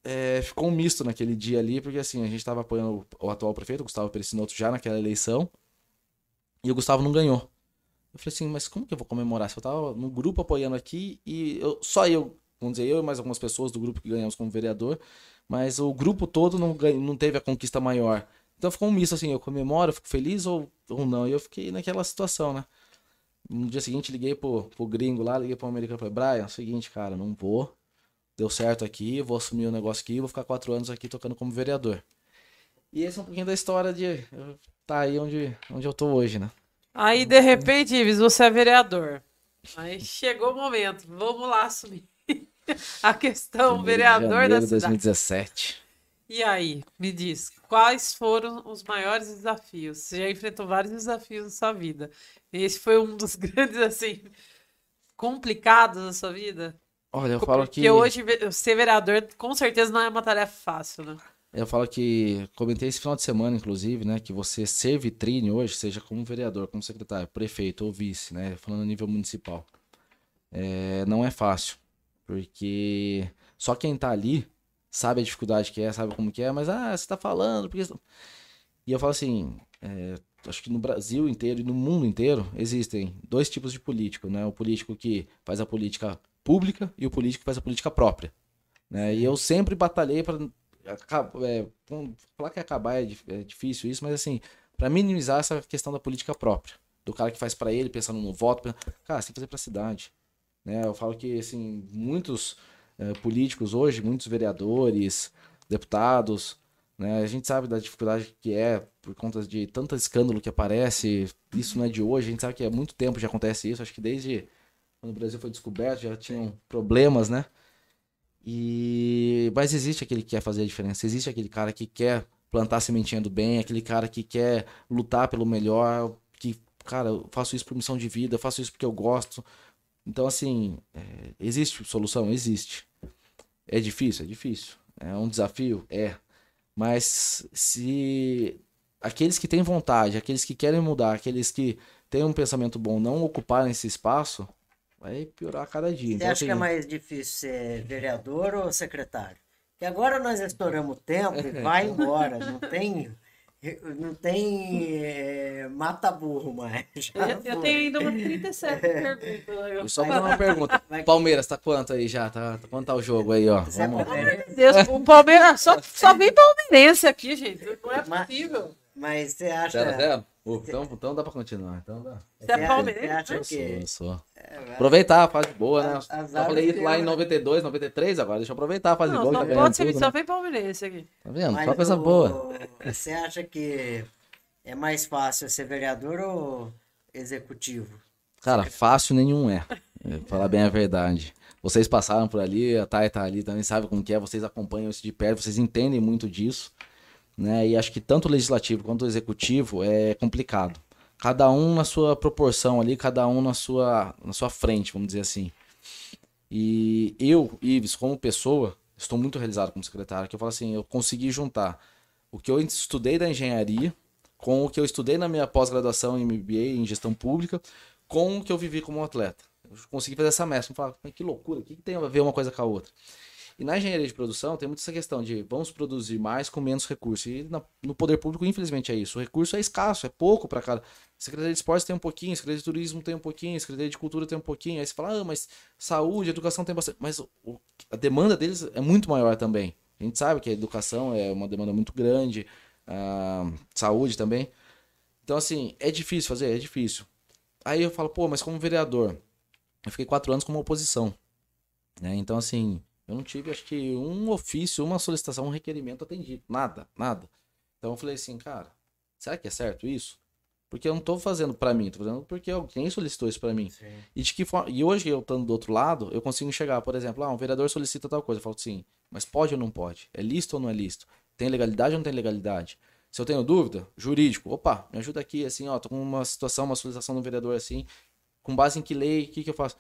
é, ficou um misto naquele dia ali, porque assim, a gente estava apoiando o atual prefeito, o Gustavo Perecinoto, já naquela eleição, e o Gustavo não ganhou. Eu falei assim, mas como que eu vou comemorar? Se eu tava no grupo apoiando aqui e eu, só eu, vamos dizer, eu e mais algumas pessoas do grupo que ganhamos como vereador, mas o grupo todo não, ganha, não teve a conquista maior. Então ficou um misto assim, eu comemoro, fico feliz ou, ou não. E eu fiquei naquela situação, né? No dia seguinte liguei pro, pro gringo lá, liguei pro americano falei, Brian, é o seguinte, cara, não vou. Deu certo aqui, vou assumir o um negócio aqui, vou ficar quatro anos aqui tocando como vereador. E esse é um pouquinho da história de tá aí onde, onde eu tô hoje, né? Aí, de repente, Ives, você é vereador. Aí chegou o momento, vamos lá assumir. a questão de vereador janeiro da de cidade. 2017. E aí, me diz, quais foram os maiores desafios? Você já enfrentou vários desafios na sua vida. Esse foi um dos grandes, assim, complicados da sua vida? Olha, eu falo Porque que. hoje ve- ser vereador com certeza não é uma tarefa fácil, né? Eu falo que comentei esse final de semana, inclusive, né, que você ser vitrine hoje, seja como vereador, como secretário, prefeito ou vice, né, falando a nível municipal, é, não é fácil, porque só quem tá ali sabe a dificuldade que é, sabe como que é, mas ah, você tá falando, porque... E eu falo assim, é, acho que no Brasil inteiro e no mundo inteiro existem dois tipos de político, né, o político que faz a política pública e o político que faz a política própria, né, e eu sempre batalhei para é, falar que acabar é, é difícil isso, mas assim, pra minimizar essa questão da política própria, do cara que faz pra ele, pensando no voto, pen- cara, você tem que fazer pra cidade, né? Eu falo que assim, muitos é, políticos hoje, muitos vereadores, deputados, né? A gente sabe da dificuldade que é por conta de tanto escândalo que aparece, isso não é de hoje, a gente sabe que há muito tempo já acontece isso, acho que desde quando o Brasil foi descoberto já tinham problemas, né? E mas existe aquele que quer fazer a diferença, existe aquele cara que quer plantar a sementinha do bem, aquele cara que quer lutar pelo melhor, que, cara, eu faço isso por missão de vida, eu faço isso porque eu gosto. Então, assim, é, existe solução? Existe. É difícil? É difícil. É um desafio? É. Mas se aqueles que têm vontade, aqueles que querem mudar, aqueles que têm um pensamento bom não ocuparem esse espaço, vai piorar a cada dia. Você Então, acha que é assim, mais difícil ser vereador ou secretário? Porque agora nós estouramos o tempo e vai embora. Não tem. Não tem é, mata burro mais. Eu, eu tenho ainda umas 37 perguntas. Eu só uma pergunta. Palmeiras, tá quanto aí já? Tá, quanto tá o jogo aí, ó? É Vamos. palmeirense? Deus, o Palmeiras só, só vem palmeirense aqui, gente. Não é possível. Mas você acha. Zero zero? Uh, então, então dá pra continuar. Então dá. Você é Você palmeirense? Eu que. sou, sou. É, Aproveitar a fase boa, né? A- Eu falei isso lá em azar 92, 93, agora deixa eu aproveitar a fase Não, boa. que tá pode ser tudo, só né? vem palmeirense aqui. Tá vendo? mas Só coisa o- boa. Você acha que é mais fácil ser vereador ou executivo? Cara, fácil nenhum é. é, Falar bem a verdade. Vocês passaram por ali, a Thay tá ali também, sabe como que é, vocês acompanham isso de perto, vocês entendem muito disso, né? E acho que tanto o legislativo quanto o executivo é complicado. Cada um na sua proporção ali, cada um na sua, na sua frente, vamos dizer assim. E eu, Ives, como pessoa, estou muito realizado como secretário, que eu falo assim, eu consegui juntar o que eu estudei da engenharia com o que eu estudei na minha pós-graduação em MBA em gestão pública, com o que eu vivi como atleta. Eu consegui fazer essa mescla. "Mas que loucura, o que que tem a ver uma coisa com a outra? E na engenharia de produção tem muito essa questão de vamos produzir mais com menos recursos. E no poder público, infelizmente, é isso. O recurso é escasso, é pouco para cada. Secretaria de Esportes tem um pouquinho, Secretaria de Turismo tem um pouquinho, Secretaria de Cultura tem um pouquinho. Aí você fala, ah, mas saúde, educação tem bastante. Mas o- a demanda deles é muito maior também. A gente sabe que a educação é uma demanda muito grande, a saúde também. Então, assim, é difícil fazer? É difícil. Aí eu falo, pô, mas como vereador, eu fiquei quatro anos como oposição. né? Então, assim, eu não tive, acho que, um ofício, uma solicitação, um requerimento atendido. Nada, nada. Então eu falei assim, cara, será que é certo isso? Porque eu não tô fazendo pra mim, tô fazendo porque alguém solicitou isso pra mim. E de que forma. E hoje eu estando do outro lado, eu consigo enxergar, por exemplo, ah, um vereador solicita tal coisa. Eu falo assim, mas pode ou não pode? É lícito ou não é lícito? Tem legalidade ou não tem legalidade? Se eu tenho dúvida, jurídico, opa, me ajuda aqui, assim, ó, tô com uma situação, uma solicitação do vereador assim, com base em que lei, o que, que eu faço?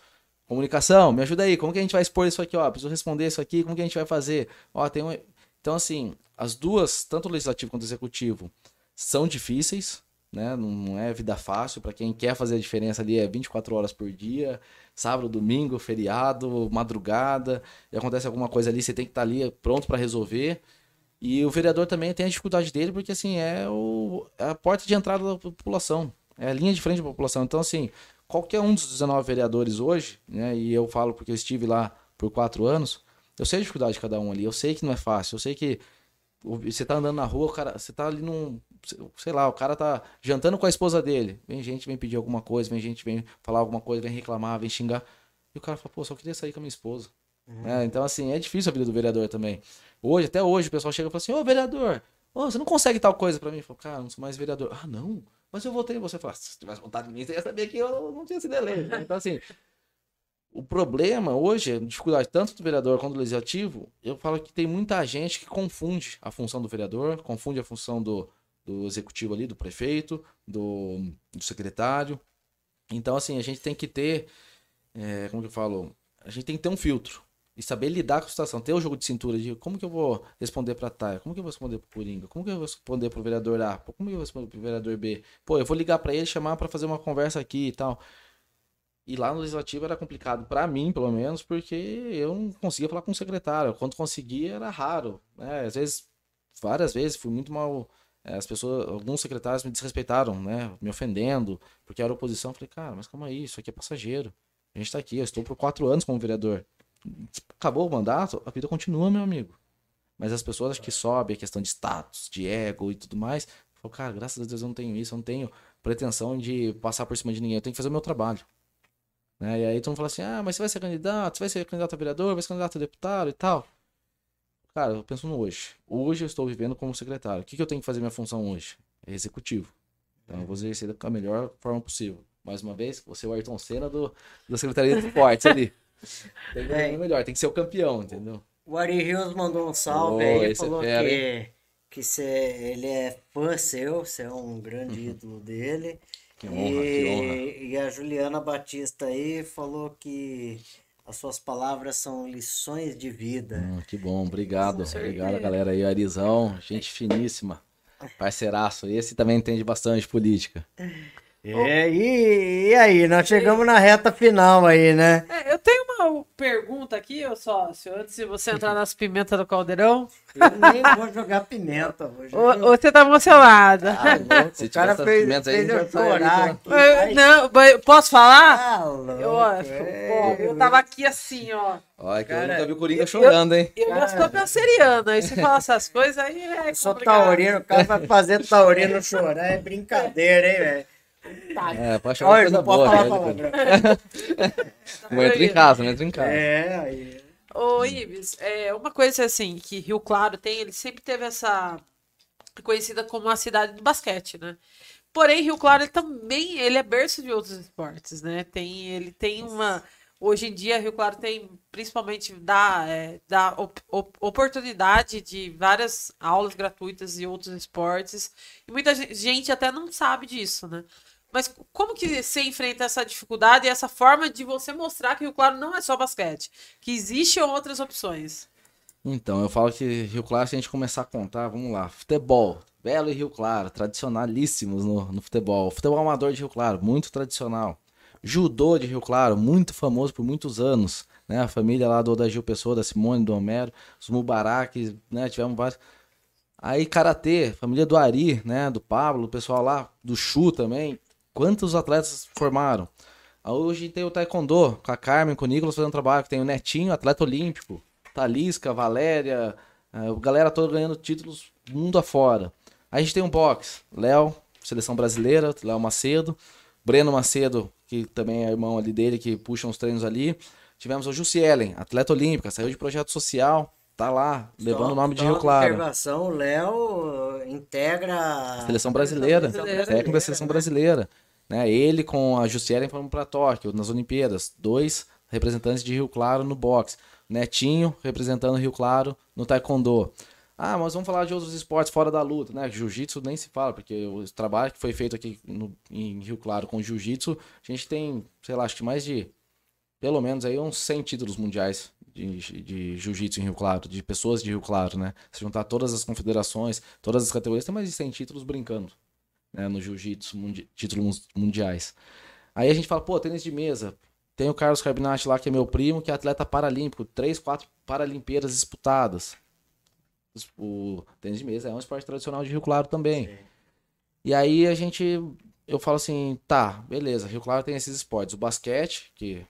Comunicação, me ajuda aí, como que a gente vai expor isso aqui, ó, preciso responder isso aqui, como que a gente vai fazer? Ó, tem um... Então, assim, as duas, tanto o legislativo quanto o executivo, são difíceis, né? Não, é vida fácil para quem quer fazer a diferença ali, é 24 horas por dia, sábado, domingo, feriado, madrugada, e acontece alguma coisa ali, você tem que estar ali pronto para resolver. E o vereador também tem a dificuldade dele, porque assim, é, o, é a porta de entrada da população, é a linha de frente da população. Então, assim, qualquer um dos 19 vereadores hoje, né, e eu falo porque eu estive lá por quatro anos, eu sei a dificuldade de cada um ali, eu sei que não é fácil, eu sei que você tá andando na rua, cara, você tá ali num, sei lá, o cara tá jantando com a esposa dele, vem gente, vem pedir alguma coisa, vem gente, vem falar alguma coisa, vem reclamar, vem xingar, e o cara fala, pô, só queria sair com a minha esposa. né? Então, assim, é difícil a vida do vereador também. Hoje, até hoje, o pessoal chega e fala assim, ô vereador, ô, você não consegue tal coisa pra mim? Eu falo, cara, não sou mais vereador. Ah, não? Mas eu votei em você. Fala, se tivesse votado em mim, você ia saber que eu não tinha sido eleito. Então, assim, o problema hoje, a dificuldade tanto do vereador quanto do legislativo, eu falo que tem muita gente que confunde a função do vereador, confunde a função do, do executivo ali, do prefeito, do, do secretário. Então, assim, a gente tem que ter, é, como que eu falo, a gente tem que ter um filtro e saber lidar com a situação, ter o jogo de cintura de como que eu vou responder para Taia, como que eu vou responder pro Coringa, como que eu vou responder pro vereador A, como que eu vou responder pro vereador B. Pô, eu vou ligar para ele, chamar para fazer uma conversa aqui e tal. E lá no legislativo era complicado para mim, pelo menos, porque eu não conseguia falar com o secretário. Quando conseguia era raro, né? Às vezes, várias vezes, fui muito mal. Eh, as pessoas, alguns secretários me desrespeitaram, né? Me ofendendo, porque era oposição. Eu falei, cara, mas calma aí, isso aqui é passageiro. A gente tá aqui, eu estou por quatro anos como vereador. Acabou o mandato, a vida continua, meu amigo. Mas as pessoas acho que sobe a questão de status, de ego e tudo mais. Eu falo, cara, graças a Deus eu não tenho isso, eu não tenho pretensão de passar por cima de ninguém. Eu tenho que fazer o meu trabalho. Né? E aí todo mundo fala assim: ah, mas você vai ser candidato, você vai ser candidato a vereador, vai ser candidato a deputado e tal. Cara, eu penso no hoje. Hoje eu estou vivendo como secretário. O que, que eu tenho que fazer minha função hoje? É executivo. Então eu vou exercer da melhor forma possível. Mais uma vez, você é o Ayrton Senna do, da Secretaria de Esportes ali. Tem que ser melhor, tem que ser o campeão, entendeu? O Ari Rios mandou um salve Oh, aí, é falou fera, que, que cê, ele é fã seu, você é um grande ídolo dele. Que honra, e, que honra. e a Juliana Batista aí falou que as suas palavras são lições de vida. Hum, que bom, obrigado. Obrigado, galera aí. Arizão, gente finíssima. Parceiraço. Esse também entende bastante política. É, e, e aí, nós chegamos na reta final aí, né? É, eu tenho uma pergunta aqui, ô sócio, antes de você entrar nas pimentas do caldeirão. Eu nem vou jogar pimenta hoje. Ô, você tá emocionada. Louco, Se o cara fez, pimentas aí, fez a eu aqui. Eu- Ai, não, mas posso falar? tá louco, Eu, ó, é. eu tava aqui assim, ó. Olha, que eu Cara, nunca vi o Coringa eu- chorando, hein? Eu sou Cara. canceriana, aí você fala essas coisas, aí é Eu sou complicado. taurino, o cara vai fazer taurino chorar, é brincadeira, hein, velho? É, pode chamar Olha, coisa boa. falar né? Não entra em casa, não entra em casa. É, aí. Ô, Ives, é, uma coisa assim que Rio Claro tem, ele sempre teve essa conhecida como a cidade do basquete, né? Porém, Rio Claro ele também ele é berço de outros esportes, né? Tem, ele tem uma hoje em dia Rio Claro tem principalmente dá, é, dá op- op- oportunidade de várias aulas gratuitas e outros esportes e muita gen- gente até não sabe disso, né? Mas como que você enfrenta essa dificuldade e essa forma de você mostrar que Rio Claro não é só basquete, que existem outras opções? Então, eu falo que Rio Claro, se a gente começar a contar, vamos lá. Futebol, Belo e Rio Claro, tradicionalíssimos no, no futebol. Futebol amador de Rio Claro, muito tradicional. Judô de Rio Claro, muito famoso por muitos anos. Né? A família lá do da Gil Pessoa, da Simone, do Homero, os Mubarak, né? Tivemos vários. Aí, Karatê, família do Ari, né? Do Pablo, o pessoal lá, do Chu também. Quantos atletas formaram? Hoje tem o Taekwondo, com a Carmen, com o Nicolas fazendo trabalho, tem o Netinho, atleta olímpico. Talisca, Valéria, a galera toda ganhando títulos mundo afora. Aí a gente tem um boxe, Léo, seleção brasileira, Léo Macedo, Breno Macedo, que também é irmão ali dele, que puxa uns treinos ali. Tivemos o Jussielen, atleta olímpica, saiu de projeto social, tá lá, levando o nome de Só Rio Claro. observação, o Léo integra a Seleção brasileira, brasileira. técnico da seleção brasileira. Né? Ele com a Jussielen foram para Tóquio, nas Olimpíadas. Dois representantes de Rio Claro no boxe. Netinho representando Rio Claro no Taekwondo. Ah, mas vamos falar de outros esportes fora da luta, né? Jiu-jitsu nem se fala, porque o trabalho que foi feito aqui no- em Rio Claro com jiu-jitsu, a gente tem, sei lá, acho que mais de, pelo menos aí, uns 100 títulos mundiais de, de jiu-jitsu em Rio Claro, de pessoas de Rio Claro, né? Se juntar todas as confederações, todas as categorias, tem mais de 100 títulos brincando, né? No jiu-jitsu, mundi títulos mundiais. Aí a gente fala, pô, tênis de mesa. Tem o Carlos Carbinati lá, que é meu primo, que é atleta paralímpico, três, quatro Paralimpíadas disputadas. O tênis de mesa é um esporte tradicional de Rio Claro também. E aí a gente, eu falo assim, tá, beleza, Rio Claro tem esses esportes. O basquete, que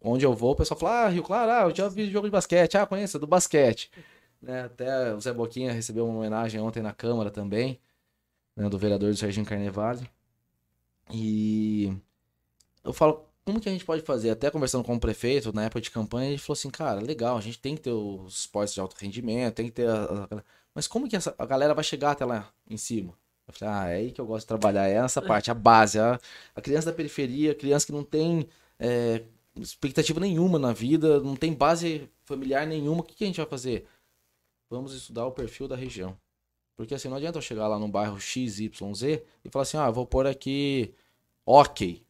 onde eu vou, o pessoal fala, ah, Rio Claro, ah, eu já vi jogo de basquete, ah, conheço, do basquete. Né, até o Zé Boquinha recebeu uma homenagem ontem na Câmara também, né, do vereador do Serginho Carnevale. E eu falo, como que a gente pode fazer? Até conversando com o prefeito na época de campanha, ele falou assim, cara, legal, a gente tem que ter os esportes de alto rendimento, tem que ter. a- a- mas como que essa, a galera vai chegar até lá em cima? Eu falei, ah, é aí que eu gosto de trabalhar, é essa parte, a base, a, a criança da periferia, a criança que não tem é, expectativa nenhuma na vida, não tem base familiar nenhuma, o que, que a gente vai fazer? Vamos estudar o perfil da região. Porque assim, não adianta eu chegar lá no bairro XYZ e falar assim, ah, vou pôr aqui ok.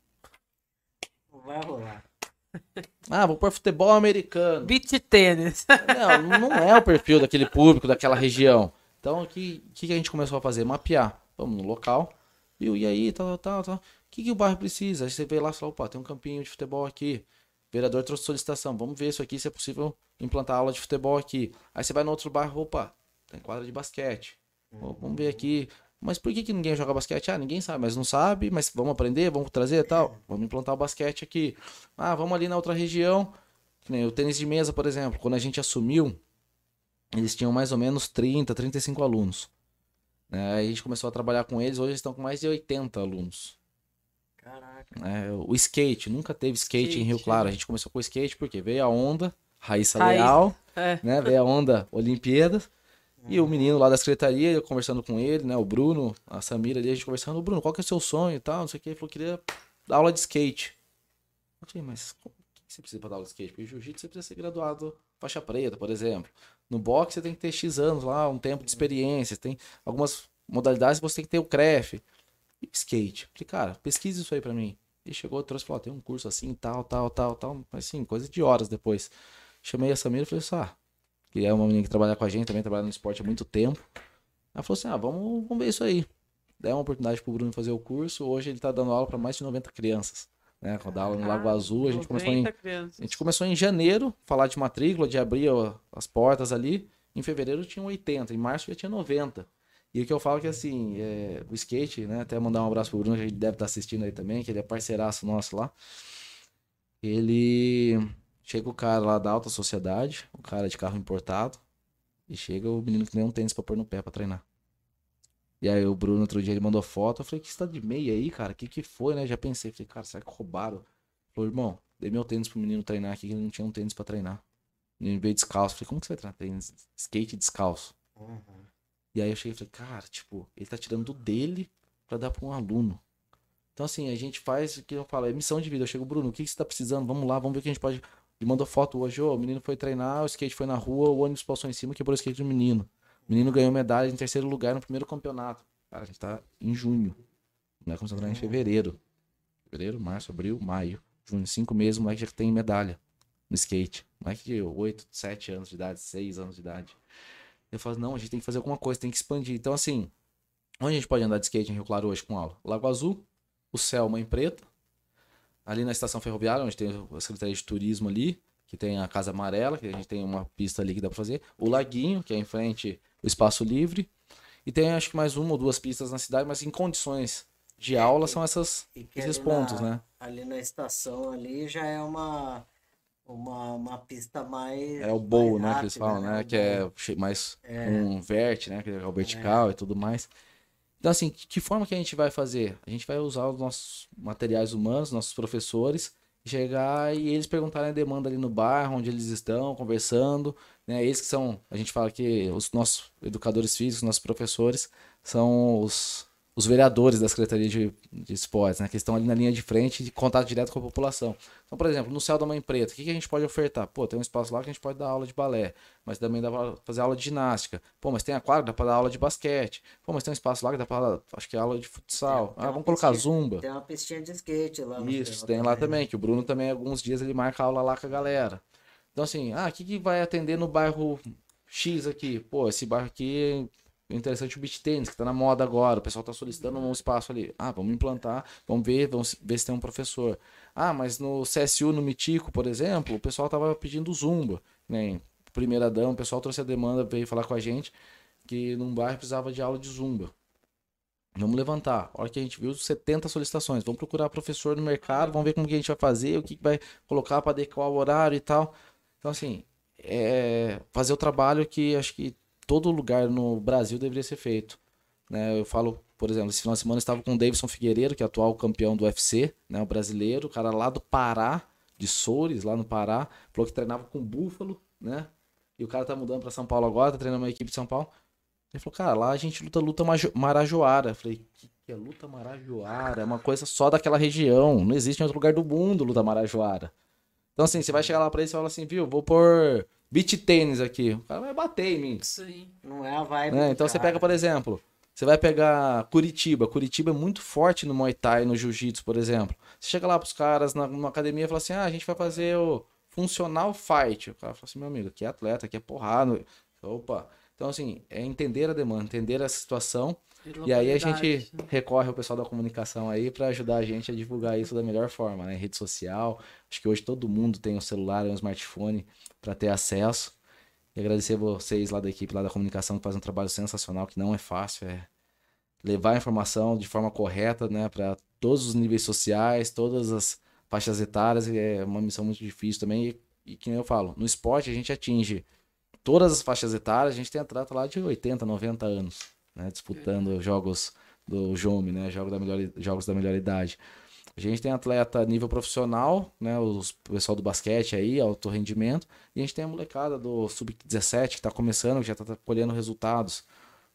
Não vai rolar. Ah, vou pôr futebol americano. Beach tênis. Não, não é o perfil daquele público, daquela região. Então, o que, que a gente começou a fazer? Mapear. Vamos no local, viu? E aí, tal, tal, tal. O que, que o bairro precisa? Aí você vê lá e fala, opa, tem um campinho de futebol aqui. O vereador trouxe solicitação. Vamos ver isso aqui, se é possível implantar aula de futebol aqui. Aí você vai no outro bairro, opa, tem quadra de basquete. Vamos ver aqui. Mas por que, que ninguém joga basquete? Ah, ninguém sabe, mas não sabe, mas vamos aprender, vamos trazer tal. Vamos implantar o basquete aqui. Ah, vamos ali na outra região. O tênis de mesa, por exemplo. Quando a gente assumiu, eles tinham mais ou menos 30, 35 alunos. É, aí a gente começou a trabalhar com eles, hoje eles estão com mais de 80 alunos. Caraca. É, o skate, nunca teve skate, Skate, em Rio Claro. A gente começou com o skate porque veio a onda, Raíssa Raíssa, Leal, É. né? Veio a onda Olimpíadas. E o menino lá da secretaria, eu conversando com ele, né? O Bruno, a Samira ali, a gente conversando, "Ô, Bruno, qual que é o seu sonho e tal, não sei o que. Ele falou que queria dar aula de skate. Eu falei, mas o que você precisa pra dar aula de skate? Porque jiu-jitsu você precisa ser graduado faixa preta, por exemplo. No boxe você tem que ter X anos lá, um tempo de experiência. Tem algumas modalidades que você tem que ter o CREF. Skate. Falei, cara, pesquisa isso aí pra mim. E chegou, trouxe e falou, tem um curso assim, tal, tal, tal, tal. Mas assim, coisa de horas depois. Chamei a Samira e falei assim, ah, que é uma menina que trabalha com a gente, também trabalha no esporte há muito tempo. Ela falou assim, ah, vamos, vamos ver isso aí. Dei uma oportunidade pro Bruno fazer o curso. Hoje ele tá dando aula para mais de 90 crianças. Né? Quando dá aula no Lago Ah, Azul, a gente começou em 90 crianças. a gente começou em janeiro, falar de matrícula, de abrir as portas ali. Em fevereiro tinha 80, em março já tinha 90. E o que eu falo é que assim, é, o skate, né? Até mandar um abraço pro Bruno, que ele deve estar assistindo aí também, que ele é parceiraço nosso lá. Ele chega o cara lá da alta sociedade, o cara de carro importado, e chega o menino que nem um tênis pra pôr no pé pra treinar. E aí o Bruno outro dia ele mandou foto, eu falei, que você tá de meia aí, cara? Que que foi, né? Já pensei, falei, cara, será que roubaram? Ele Falou, irmão, dei meu tênis pro menino treinar aqui, que ele não tinha um tênis pra treinar. O menino veio descalço. Falei, como que você vai treinar tênis? Skate descalço. Uhum. E aí eu cheguei e falei, cara, tipo, ele tá tirando do dele pra dar pra um aluno. Então, assim, a gente faz o que eu falo, é missão de vida. Eu chego, Bruno, o que, que você tá precisando? Vamos lá, vamos ver o que a gente pode. Ele mandou foto hoje, ô, o menino foi treinar, o skate foi na rua, o ônibus passou em cima, quebrou o skate do menino. O menino ganhou medalha em terceiro lugar no primeiro campeonato. Cara, a gente tá em junho. Não é começou a treinar em fevereiro. Fevereiro, março, abril, maio. Junho, cinco meses, o moleque já tem medalha no skate. Moleque de 8, 7 anos de idade, 6 anos de idade. Eu falo, não, a gente tem que fazer alguma coisa, tem que expandir. Então, assim, onde a gente pode andar de skate em Rio Claro hoje com aula? Lago Azul, o céu, Mãe Preta, ali na estação ferroviária, onde tem a Secretaria de Turismo ali, que tem a Casa Amarela, que a gente tem uma pista ali que dá pra fazer, o Laguinho, que é em frente o Espaço Livre, e tem acho que mais uma ou duas pistas na cidade, mas em condições de aula são essas, E esses pontos, na- né? Ali na estação ali já é uma, uma, uma pista mais. É o bowl, né, que eles falam, né? O Que é mais É. um verte, né? Que é o vertical e tudo mais. Então, assim, que que forma que a gente vai fazer? A gente vai usar os nossos materiais humanos, nossos professores, chegar e eles perguntarem a demanda ali no bairro, onde eles estão, conversando, né? Eles que são, a gente fala que os nossos educadores físicos, nossos professores, são os, os vereadores da Secretaria de, de Esportes, né? Que estão ali na linha de frente, de contato direto com a população. Então, por exemplo, no Céu da Mãe Preta, o que, que a gente pode ofertar? Pô, tem um espaço lá que a gente pode dar aula de balé, mas também dá pra fazer aula de ginástica. Pô, mas tem a quadra, dá pra dar aula de basquete. Pô, mas tem um espaço lá que dá pra, acho que é aula de futsal. Tem ah, uma vamos colocar zumba. Tem uma pistinha de skate lá. no Isso, tem lá também, que o Bruno também, alguns dias ele marca aula lá com a galera. Então, assim, ah, o que, que vai atender no bairro X aqui? Pô, esse bairro aqui é interessante o beach tênis, que tá na moda agora, o pessoal tá solicitando um espaço ali. Ah, vamos implantar, vamos ver, vamos ver se tem um professor. Ah, mas no CSU, no Mitico, por exemplo, o pessoal tava pedindo zumba, né? Primeira dama, o pessoal trouxe a demanda, veio falar com a gente que num bairro precisava de aula de zumba. Vamos levantar. A hora que a gente viu 70 solicitações, vamos procurar professor no mercado, vamos ver como que a gente vai fazer, o que que vai colocar para adequar o horário e tal. Então, assim, é fazer o trabalho que acho que todo lugar no Brasil deveria ser feito. Né? Eu falo, por exemplo, esse final de semana eu estava com o Davidson Figueiredo, que é atual campeão do UFC, né? o brasileiro, o cara lá do Pará, de Soures, lá no Pará, falou que treinava com búfalo, né? E o cara tá mudando para São Paulo agora, tá treinando uma equipe de São Paulo. Ele falou, cara, lá a gente luta luta marajoara. Eu falei, que, que é luta marajoara? É uma coisa só daquela região. Não existe em outro lugar do mundo luta marajoara. Então, assim, você vai chegar lá pra ele e fala assim, viu, vou pôr beat tênis aqui. O cara vai bater em mim. Sim. Não é a vibe. né? Então você cara. pega, por exemplo, você vai pegar Curitiba. Curitiba é muito forte no Muay Thai, no Jiu-Jitsu, por exemplo. Você chega lá pros caras na, numa academia e fala assim: ah, a gente vai fazer o funcional fight. O cara fala assim: meu amigo, aqui é atleta, aqui é porrada. Opa. Então, assim, é entender a demanda, entender a situação. E aí a gente recorre ao pessoal da comunicação aí para ajudar a gente a divulgar isso da melhor forma, né? Rede social. Acho que hoje todo mundo tem um celular, um smartphone para ter acesso. E agradecer vocês lá da equipe, lá da comunicação, que fazem um trabalho sensacional, que não é fácil, é levar a informação de forma correta, né, para todos os níveis sociais, todas as faixas etárias, é uma missão muito difícil também. E, e que nem eu falo, no esporte a gente atinge todas as faixas etárias, a gente tem atleta lá de 80, 90 anos, né, disputando jogos do Jome, né, jogos da melhor, jogos da melhor idade. A gente tem atleta nível profissional, né, os, o pessoal do basquete aí, alto rendimento, e a gente tem a molecada do sub-17 que está começando, que já está colhendo resultados.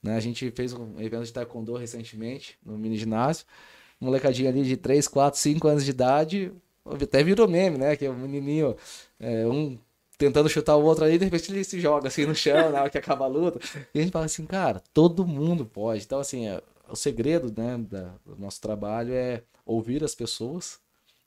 Né? A gente fez um evento de taekwondo recentemente, no mini ginásio, molecadinha ali de 3, 4, 5 anos de idade, até virou meme, né, que é um menininho, é, um tentando chutar o outro ali, de repente ele se joga assim no chão, na hora que acaba a luta. E a gente fala assim, cara, todo mundo pode. Então, assim, é, o segredo né, da, do nosso trabalho é ouvir as pessoas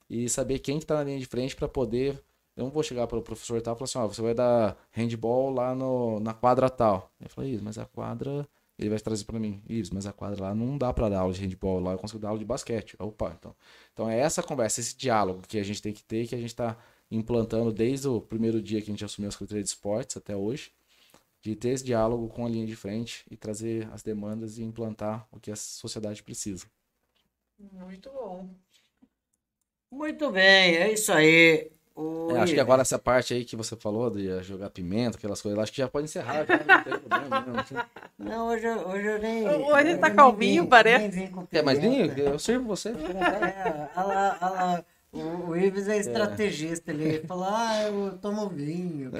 e saber quem que tá na linha de frente para poder. Eu não vou chegar para o professor tal e falar assim, ó, você vai dar handball lá no, na quadra tal. Eu falei, isso, mas a quadra. Ele vai trazer para mim, isso, mas a quadra lá não dá para dar aula de handball, lá eu consigo dar aula de basquete. Opa, então. Então é essa conversa, esse diálogo que a gente tem que ter, que a gente está implantando desde o primeiro dia que a gente assumiu a Secretaria de Esportes até hoje, de ter esse diálogo com a linha de frente e trazer as demandas e implantar o que a sociedade precisa. Muito bom. Muito bem, é isso aí. O É, acho que agora essa parte aí que você falou de jogar pimenta, aquelas coisas lá, acho que já pode encerrar. Já, não tem problema, não. Não, hoje, eu- hoje eu nem. Hoje ele tá eu nem calminho, vim- parece. nem vim com Quer mais vinho? pimenta. Eu sirvo você. É, olha lá, olha lá. O, o Ives é estrategista, ele falou, ah, eu tomo vinho.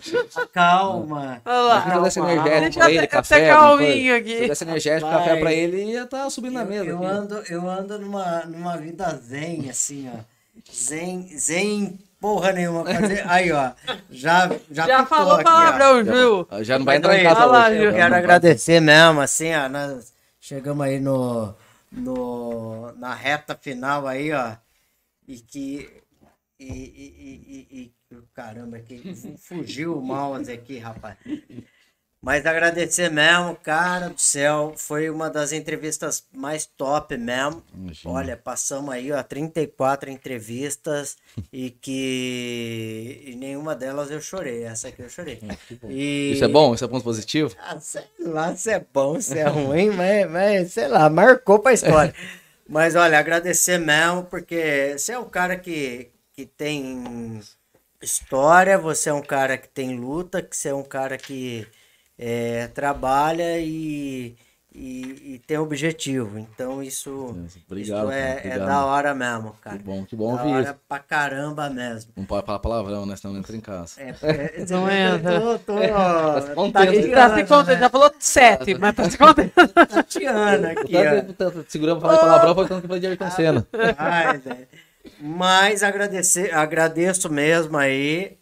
Calma. Olha lá. Se eu energético Deixa pra eu ele, até- café, calminho aqui. Se eu desse energético, Rapaz, café pra ele, ia estar subindo na mesa. Eu, aqui. ando, eu ando numa, numa vida zen, assim, ó. Zen, zen porra nenhuma. Aí, ó. Já, já, Já falou palavrão, Gil. Já não vai entrar em aí, casa lá, hoje. Eu Já quero agradecer mesmo, assim, ó. Nós chegamos aí no, no, na reta final aí, ó. E que. E, e, e, e- caramba, que fugiu o mouse aqui, rapaz. Mas agradecer mesmo, cara do céu. Foi uma das entrevistas mais top mesmo. Imagina. Olha, passamos aí, ó, 34 entrevistas e que e nenhuma delas eu chorei. Essa aqui eu chorei. E... Isso é bom? Isso é ponto positivo? Ah, sei lá se é bom, se é ruim, mas, mas sei lá, marcou pra história. Mas olha, agradecer mesmo, porque você é um cara que, que tem história, você é um cara que tem luta, que você é um cara que é, trabalha e, e, e tem objetivo. Então isso, Obrigado, isso é, cara, é obrigado. da hora mesmo, cara. Que bom, que bom da ouvir hora isso. pra caramba mesmo. Não pode falar palavrão, né? Senão não entra em casa. É, é, Não entra. Tô, tô, ó, contendo. tá tá se tirando, contando, né? já falou sete, mas tá se contando. Tatiana aqui, ó. Segurando pra falar palavrão, foi tanto que foi de Ayrton Senna. Ai, velho. Mas agradecer, agradeço mesmo aí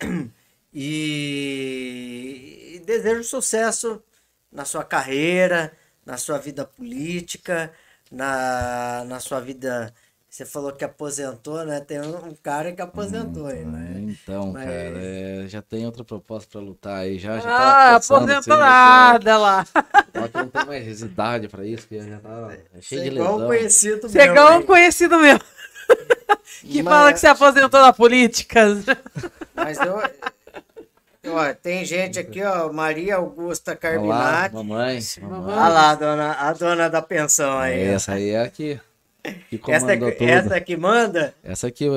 e, e desejo sucesso na sua carreira, na sua vida política, na, na sua vida. Você falou que aposentou, né? Tem um, cara que aposentou aí, né? É, então, Mas- cara, é, já tem outra proposta pra lutar aí. Já, já Ah, tá pensando, aposentou nada lá. Só que não tem mais idade pra isso, que já tá é cheio de igual um lesão. conhecido Você é meu igual um aí. conhecido meu. Que Mas- fala que se aposentou na política. Mas eu. Ó, tem gente aqui, ó, Maria Augusta Olá, Carbinati. mamãe. mamãe. Olha lá, a dona, a dona da pensão aí. Essa aí é a que, Essa, comandou que- tudo. essa que manda, Essa aqui,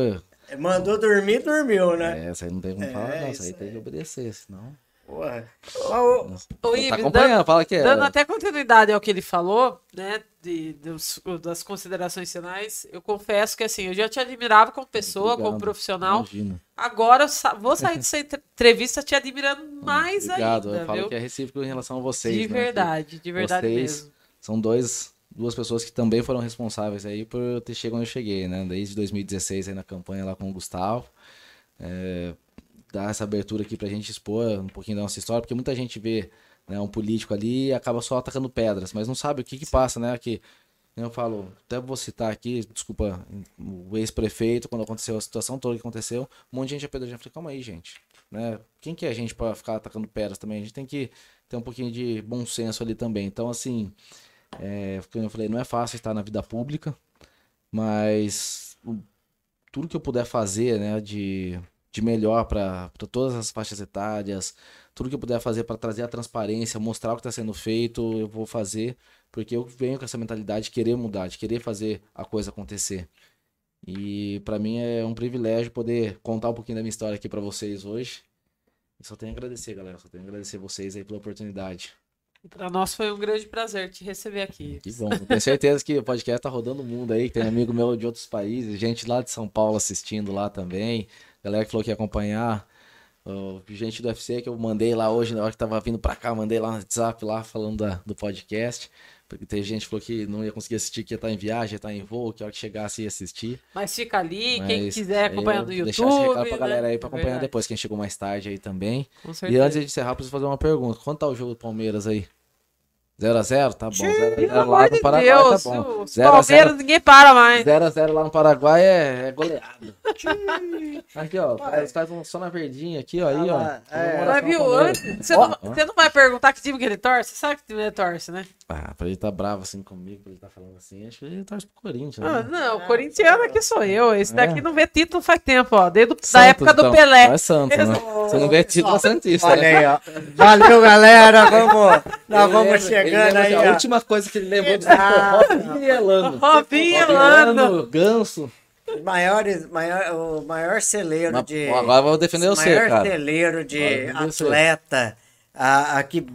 mandou dormir, dormiu, né? essa aí não tem como falar, não. Essa aí tem que obedecer, senão. Porra. Mas o- Ô, Tá acompanhando, fala que é. Dando até continuidade ao que ele falou, né, de, dos- das considerações finais, eu confesso que assim, eu já te admirava como pessoa, como Obrigado. profissional. Imagina. Agora eu sa- vou sair dessa entre- entrevista te admirando mais Obrigado. ainda, eu falo viu? que é recíproco em relação a vocês. de né, verdade, de verdade vocês mesmo. São dois, duas pessoas que também foram responsáveis aí por eu ter chegado onde eu cheguei, né? Desde 2016 aí na campanha lá com o Gustavo. é, dar essa abertura aqui pra gente expor um pouquinho da nossa história, porque muita gente vê né, um político ali e acaba só atacando pedras, mas não sabe o que que passa, né? Que eu falo, até vou citar aqui, desculpa, o ex-prefeito, quando aconteceu a situação toda que aconteceu, um monte de gente apedrejando. Eu falei, calma aí, gente. Né? Quem que é a gente para ficar atacando pedras também? A gente tem que ter um pouquinho de bom senso ali também. Então, assim, é, como eu falei, não é fácil estar na vida pública, mas tudo que eu puder fazer, né, de, de melhor para todas as faixas etárias, tudo que eu puder fazer para trazer a transparência, mostrar o que está sendo feito, eu vou fazer, porque eu venho com essa mentalidade de querer mudar, de querer fazer a coisa acontecer. E para mim é um privilégio poder contar um pouquinho da minha história aqui para vocês hoje. E só tenho a agradecer, galera. Só tenho a agradecer vocês aí pela oportunidade. Para nós foi um grande prazer te receber aqui. Que bom. Tenho certeza que o podcast tá rodando o mundo aí. Tem amigo meu de outros países, gente lá de São Paulo assistindo lá também. Galera que falou que ia acompanhar. Uh, gente do UFC que eu mandei lá hoje, na hora que tava vindo pra cá, mandei lá no WhatsApp lá falando da, do podcast. Porque tem gente que falou que não ia conseguir assistir, que ia estar em viagem, ia estar em voo, que a hora que chegasse ia assistir. Mas fica ali, Mas quem quiser acompanhar no YouTube. Deixar esse recado pra galera aí pra acompanhar é depois, quem chegou mais tarde aí também. Com certeza. E antes de encerrar, preciso fazer uma pergunta. Quanto tá o jogo do Palmeiras aí? 0x0? Tá bom. 0x0 lá no Paraguai tá Deus, tá bom. 0 Palmeiras ninguém para mais. 0x0 lá no Paraguai é, é goleado. aqui, ó. Os caras vão só na verdinha aqui, ó. Aí, ó. É, mas viu, antes, você, não, você não vai perguntar que time que ele torce? Você sabe que time ele torce, né? Ah, pra ele tá bravo assim comigo, pra ele tá falando assim, acho que ele torce pro Corinthians. Ah, né? não, o corintiano aqui sou eu. Esse daqui é. não vê título faz tempo, ó. Desde Santos, da época do então. Pelé. É Santos, né? Você não vê título é Santista. Olha né? aí, ó. Valeu, galera. Vamos, nós vamos aí. A última coisa que ele lembrou de ah, Robinho e Elano. Robinho e Elano. Ganso. Maiores, maior, o maior celeiro Mas, de. Agora vou defender você, cara. maior celeiro de atleta. A, a, que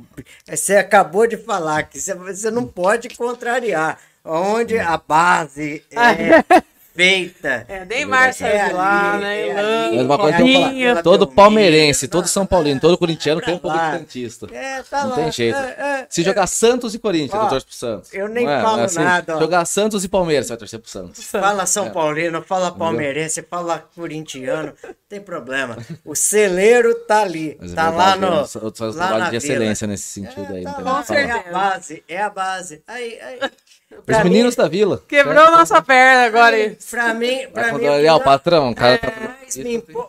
você acabou de falar que você, você não pode contrariar. Onde a base é feita. É, Neymar saiu lá, né? É uma coisa que eu falar, todo palmeirense, todo São Paulino, todo corintiano tem um pouco de santista. É, tá não lá. tem jeito. É, é, Se jogar Santos e Corinthians, ó, eu torço pro Santos. Eu nem é? falo é assim, nada. Ó. Jogar Santos e Palmeiras, você vai torcer pro Santos. Fala São Paulino, fala palmeirense, fala corintiano, não tem problema. O celeiro tá ali, Mas tá lá no. Outros trabalhos de excelência nesse sentido aí. Tá lá, é a base, é a base. Aí, aí. Pra Os meninos mim, da vila. Quebrou certo? nossa perna agora. Aí, pra mim, pra mim. É o patrão, o cara é, tá...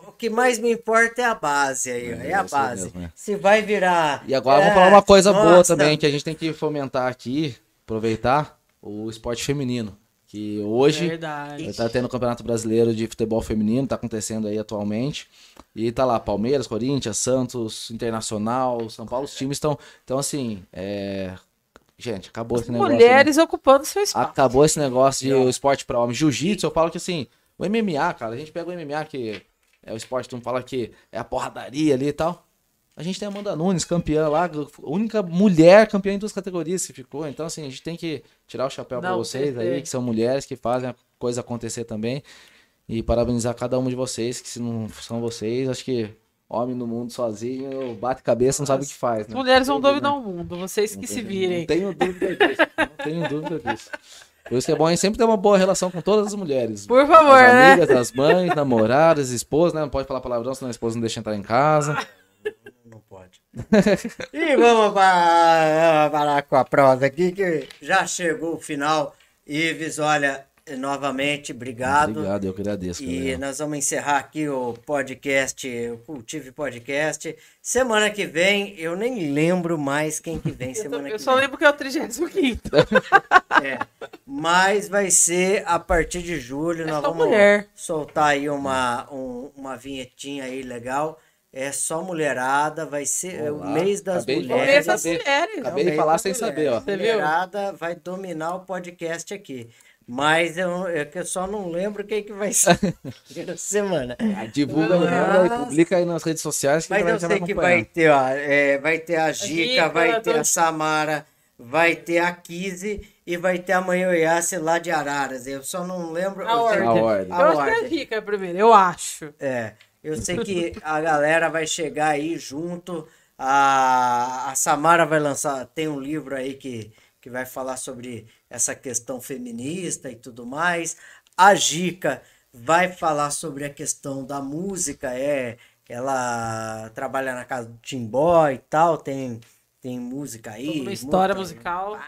O que mais me importa é a base aí, é, é a base. Mesmo, é. Se vai virar. E agora é, vamos falar uma coisa nossa. boa também, que a gente tem que fomentar aqui, aproveitar o esporte feminino. Que hoje Verdade. tá tendo o Campeonato Brasileiro de Futebol Feminino, tá acontecendo aí atualmente. E tá lá, Palmeiras, Corinthians, Santos, Internacional, São Paulo, os times estão. Então, assim, é, Gente, acabou As esse negócio. Mulheres ocupando seu espaço. Acabou esse negócio de esporte para homem. Jiu-jitsu, eu falo que assim, o MMA, cara, a gente pega o MMA, que é o esporte, tu fala que é a porradaria ali e tal. A gente tem a Amanda Nunes, campeã lá, a única mulher campeã em duas categorias que ficou. Então, assim, a gente tem que tirar o chapéu para vocês aí, que são mulheres que fazem a coisa acontecer também. E parabenizar cada uma de vocês, que se não são vocês, acho que homem no mundo sozinho, bate cabeça, não sabe o que faz. Né? Mulheres vão dominar né? o mundo, vocês que se virem. Não tenho dúvida disso. Não tenho dúvida disso. Por isso que é bom a gente sempre ter uma boa relação com todas as mulheres. Por favor, as né? amigas, as mães, namoradas, esposas, né? Não pode falar palavrão, senão a esposa não deixa entrar em casa. Não pode. e vamos parar com a prosa aqui, que já chegou o final. Ives, olha, novamente, obrigado. Obrigado, eu que agradeço. E galera. nós vamos encerrar aqui o podcast, o Cultive Podcast. Semana que vem, eu nem lembro mais quem que vem semana eu, que eu só lembro que é o 35 É, mas vai ser a partir de julho, é nós vamos mulher. soltar aí uma, um, uma vinhetinha aí legal. É só mulherada, vai ser Olá. o mês das Acabei mulheres. De mulheres. Acabei de falar sem saber, ó. A mulherada vai dominar o podcast aqui. Mas eu, é eu só não lembro quem que vai ser na semana. Ah, divulga, Mas... publica aí nas redes sociais. Que Mas eu sei que vai ter, ó, é, vai ter a Gica, vai ter a Samara, vai ter a Kizzy e vai ter a Manhoiace lá de Araras. Eu só não lembro. A ordem. A ordem. Eu acho que é a Gica primeiro, eu acho. É, eu sei que a galera vai chegar aí junto. A, a Samara vai lançar, tem um livro aí que, que vai falar sobre essa questão feminista e tudo mais. A Gica vai falar sobre a questão da música, é ela trabalha na casa do Timbó e tal, tem, tem música aí. Uma história muita- musical.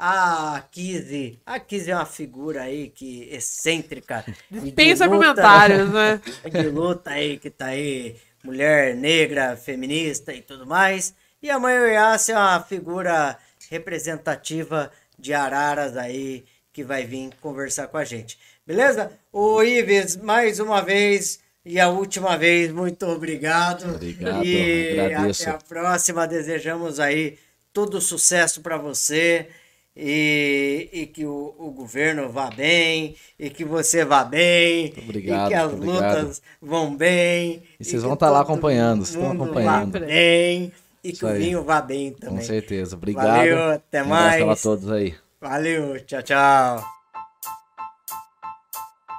A Kizzy, a Kizzy é uma figura aí que excêntrica. de Dispensa luta- comentários, né? de luta aí, que tá aí, mulher negra, feminista e tudo mais. E a mãe Oiace é uma figura representativa de Araras aí, que vai vir conversar com a gente. Beleza? O Ives, mais uma vez e a última vez, muito obrigado. Obrigado, e agradeço. até a próxima. Desejamos aí todo sucesso para você. E, e que o, o governo vá bem, e que você vá bem, obrigado, e que as obrigado. lutas vão bem. E vocês que vão tá lá acompanhando, estão acompanhando. Vá bem, e que o vinho vá bem Com também. certeza. Obrigado. Valeu, até Um abraço mais. a todos aí. Valeu, tchau, tchau.